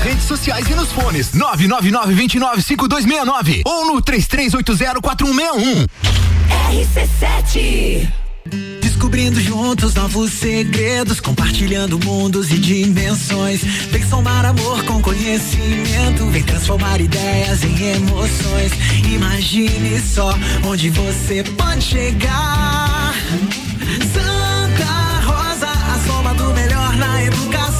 Nas redes sociais e nos fones. 999-295269 ou no 33804161.
RC7
Descobrindo juntos novos segredos, compartilhando mundos e dimensões. Vem somar amor com conhecimento, vem transformar ideias em emoções. Imagine só onde você pode chegar. Santa Rosa, a soma do melhor na educação.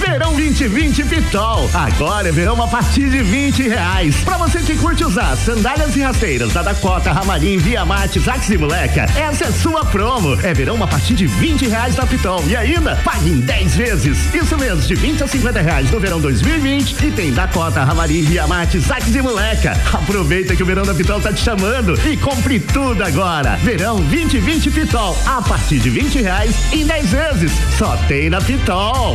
Verão 2020 Pitol. Agora é verão a partir de 20 reais. Pra você que curte usar sandálias e rasteiras da Dakota, Ramarim, Via Mate, Zax e Moleca, essa é sua promo. É verão a partir de 20 reais da Pitol. E ainda, pague em 10 vezes. Isso mesmo, de 20 a 50 reais no verão 2020. E tem Dakota, Ramarim, Via Mate, Zax e Moleca. Aproveita que o verão da Pitol tá te chamando e compre tudo agora. Verão 2020 Pitol. A partir de 20 reais em 10 vezes. Só tem na Pitol.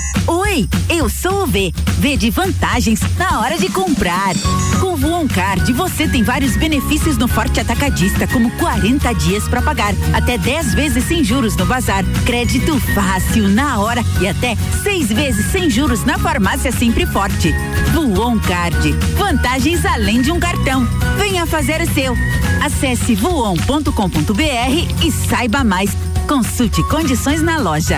Oi, eu sou o V. V de vantagens na hora de comprar. Com o Voon Card, você tem vários benefícios no Forte Atacadista, como 40 dias para pagar, até 10 vezes sem juros no bazar, crédito fácil na hora e até seis vezes sem juros na farmácia Sempre Forte. Voon Card, vantagens além de um cartão. Venha fazer o seu. Acesse voon.com.br e saiba mais. Consulte condições na loja.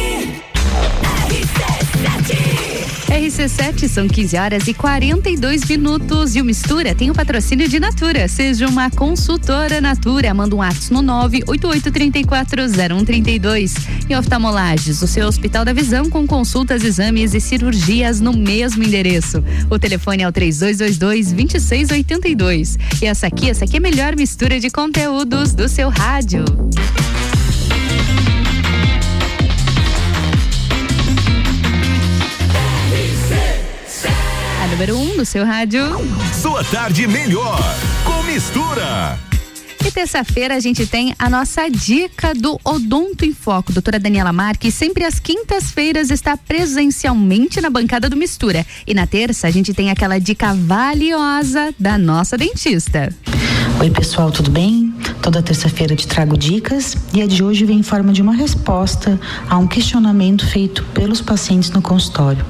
RC7 são 15 horas e 42 minutos. E o Mistura tem o patrocínio de Natura. Seja uma consultora Natura. Manda um ato no 988340132. E oftalmolages, o seu Hospital da Visão com consultas, exames e cirurgias no mesmo endereço. O telefone é o 3222-2682. E essa aqui, essa aqui é a melhor mistura de conteúdos do seu rádio. Número 1 um no seu rádio.
Sua tarde melhor com mistura.
E terça-feira a gente tem a nossa dica do Odonto em Foco. Doutora Daniela Marques, sempre às quintas-feiras está presencialmente na bancada do Mistura. E na terça a gente tem aquela dica valiosa da nossa dentista.
Oi, pessoal, tudo bem? Toda terça-feira te trago dicas e a de hoje vem em forma de uma resposta a um questionamento feito pelos pacientes no consultório.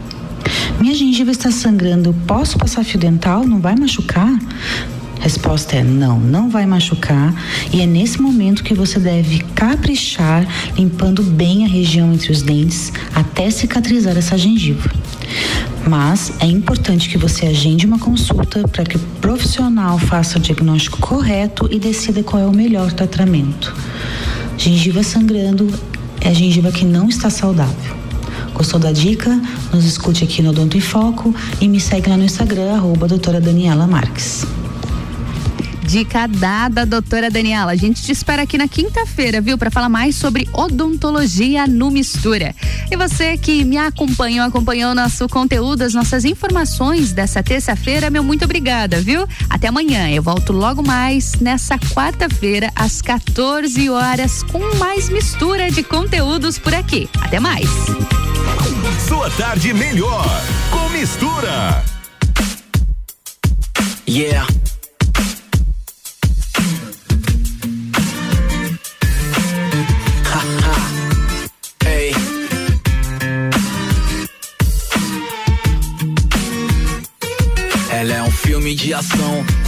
Minha gengiva está sangrando, posso passar fio dental? Não vai machucar? Resposta é não, não vai machucar e é nesse momento que você deve caprichar limpando bem a região entre os dentes até cicatrizar essa gengiva. Mas é importante que você agende uma consulta para que o profissional faça o diagnóstico correto e decida qual é o melhor tratamento. Gengiva sangrando é gengiva que não está saudável. Gostou da dica? Nos escute aqui no Odonto em Foco e me segue lá no Instagram, arroba doutora Daniela Marques.
Dica dada, doutora Daniela. A gente te espera aqui na quinta-feira, viu? Para falar mais sobre odontologia no Mistura. E você que me acompanhou, acompanhou nosso conteúdo, as nossas informações dessa terça-feira, meu muito obrigada, viu? Até amanhã. Eu volto logo mais nessa quarta-feira, às 14 horas, com mais mistura de conteúdos por aqui. Até mais.
Sua tarde melhor com mistura.
Yeah. É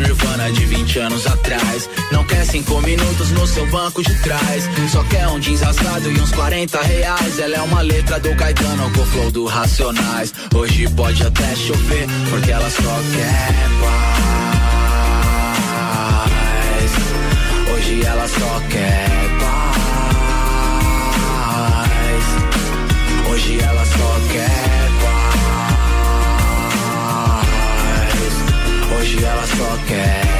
Nirvana de 20 anos atrás. Não quer cinco minutos no seu banco de trás. Só quer um jeans rasgado e uns 40 reais. Ela é uma letra do Caetano com flow do Racionais. Hoje pode até chover, porque ela só quer paz. Hoje ela só quer paz. Hoje ela só quer Hoje ela só quer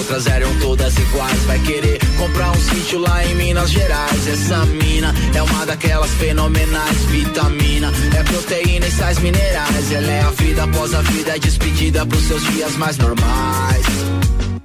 outras eram todas iguais. Vai querer comprar um sítio lá em Minas Gerais. Essa mina é uma daquelas fenomenais. Vitamina é proteína e sais minerais. Ela é a vida após a vida, é despedida pros seus dias mais normais.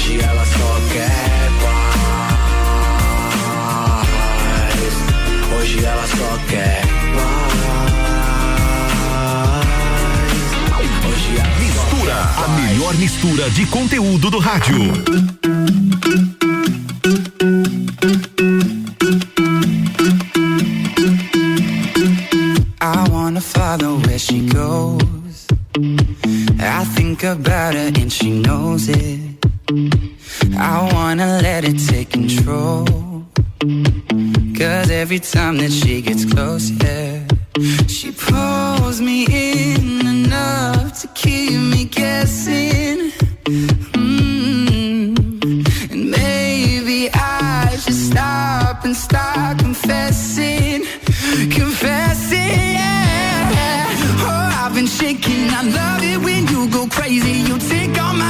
Hoje ela só quer paz. Hoje ela só quer paz. Hoje ela
Mistura, a melhor mistura de conteúdo do rádio.
I wanna follow where she goes. I think about her and she knows it. I wanna let it take control. Cause every time that she gets close, yeah, she pulls me in enough to keep me guessing. Mm. And maybe I should stop and start confessing. Confessing, yeah. Oh, I've been shaking. I love it when you go crazy. You take all my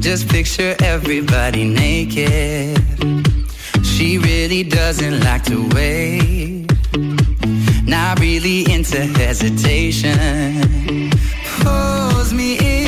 Just picture everybody naked. She really doesn't like to wait. Not really into hesitation. Pulls me in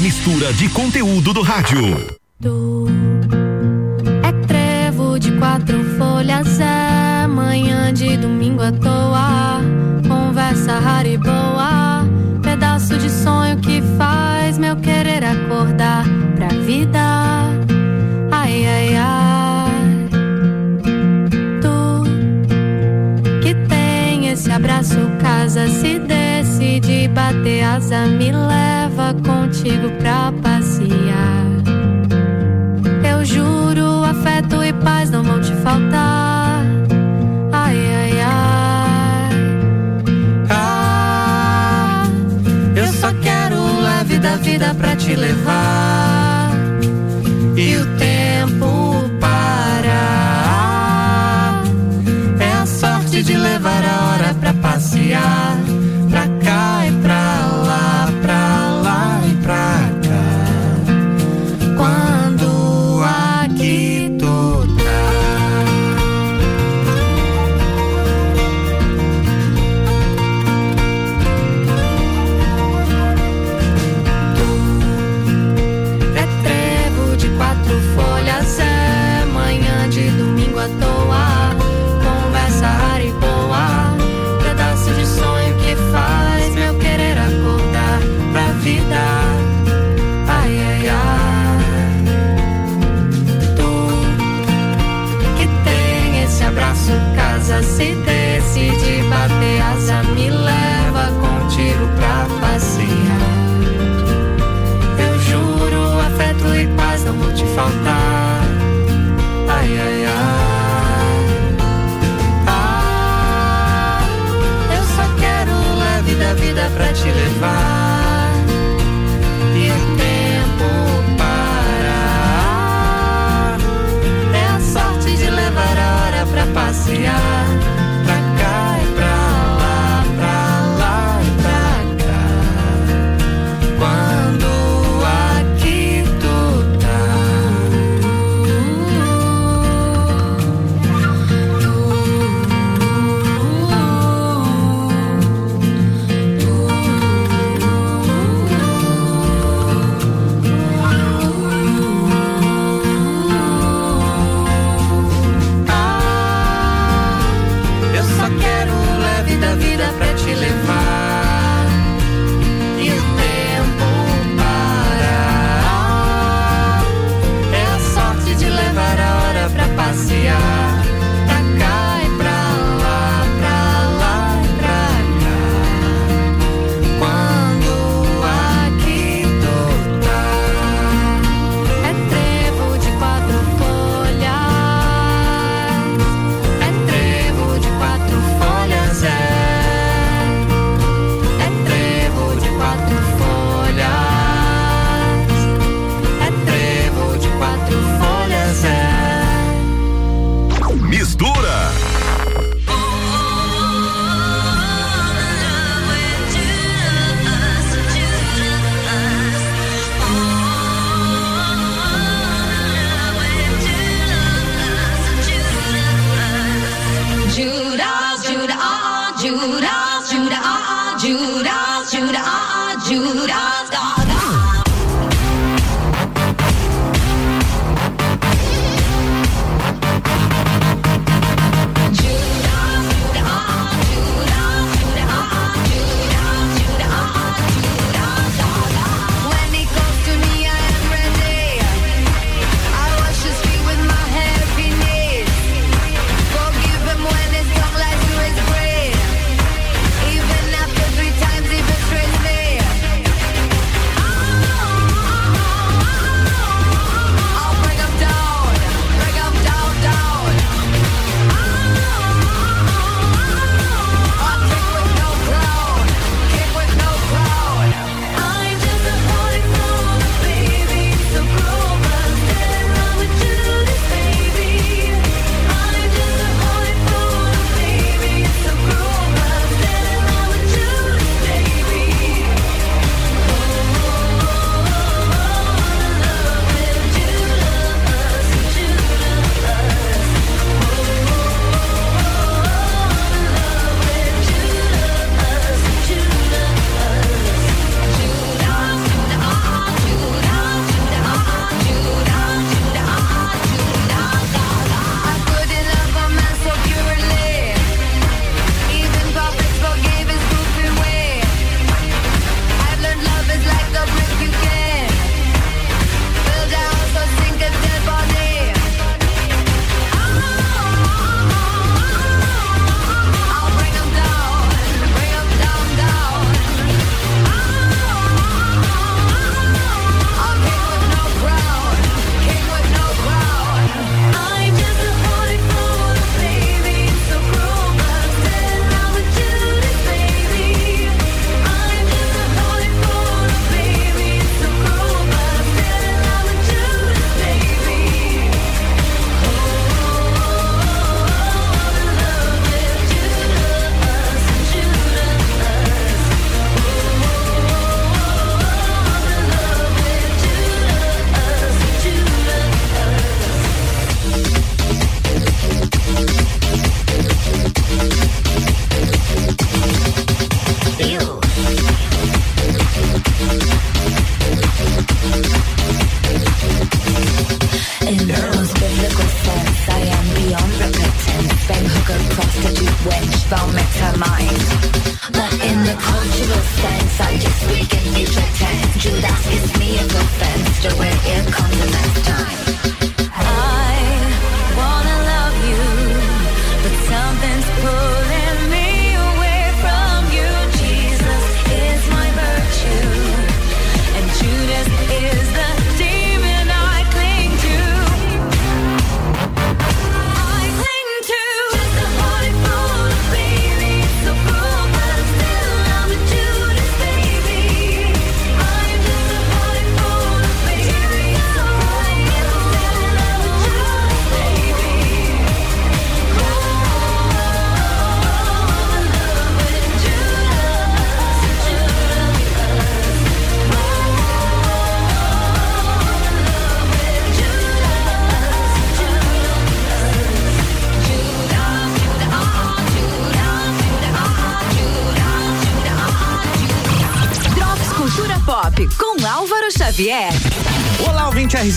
mistura de conteúdo do rádio.
É trevo de quatro folhas, é manhã de domingo à toa.
Conversa rara e boa, pedaço de sonho que faz meu querer acordar pra vida. Ai, ai, ai. Tu que tem esse abraço, casa, se decide bater asa, me leva amigo pra passear. Eu juro, afeto e paz não vão te faltar. Ai, ai, ai. Ah, eu só quero o leve da vida pra te levar. E o tempo parar. É a sorte de levar a hora pra passear.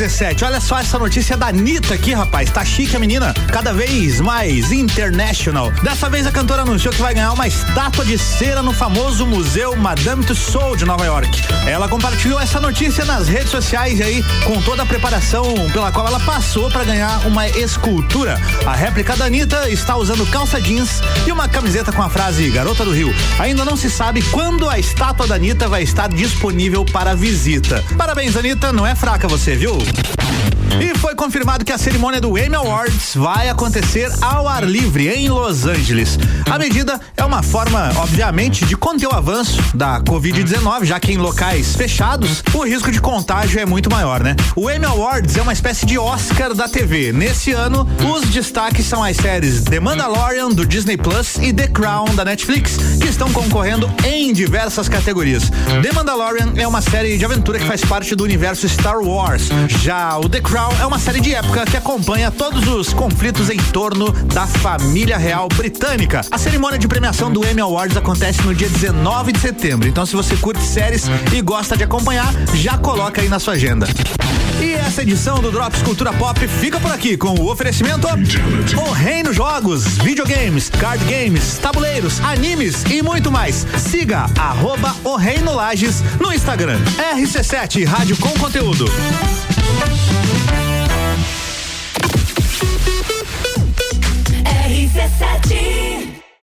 17. Olha só essa notícia da Anitta aqui, rapaz. Tá chique a menina. Cada vez mais international. Dessa vez a cantora anunciou que vai ganhar uma estátua de cera no famoso Museu Madame Tussauds de Nova York. Ela compartilhou essa notícia nas redes sociais aí, com toda a preparação pela qual ela passou para ganhar uma escultura. A réplica da Anitta está usando calça jeans e uma camiseta com a frase Garota do Rio. Ainda não se sabe quando a estátua da Anitta vai estar disponível para visita. Parabéns, Anitta, não é fraca você, viu? E foi confirmado que a cerimônia do Emmy Awards vai acontecer ao ar livre em Los Angeles. A medida uma forma, obviamente, de conter o avanço da Covid-19, já que em locais fechados o risco de contágio é muito maior, né? O Emmy Awards é uma espécie de Oscar da TV. Nesse ano, os destaques são as séries The Mandalorian do Disney Plus e The Crown da Netflix, que estão concorrendo em diversas categorias. The Mandalorian é uma série de aventura que faz parte do universo Star Wars. Já o The Crown é uma série de época que acompanha todos os conflitos em torno da família real britânica. A cerimônia de premiação do Emmy Awards acontece no dia 19 de setembro. Então, se você curte séries e gosta de acompanhar, já coloca aí na sua agenda. E essa edição do Drops Cultura Pop fica por aqui com o oferecimento O Reino Jogos, videogames, card games, tabuleiros, animes e muito mais. Siga arroba O Reino Lages no Instagram. RC7 Rádio com conteúdo.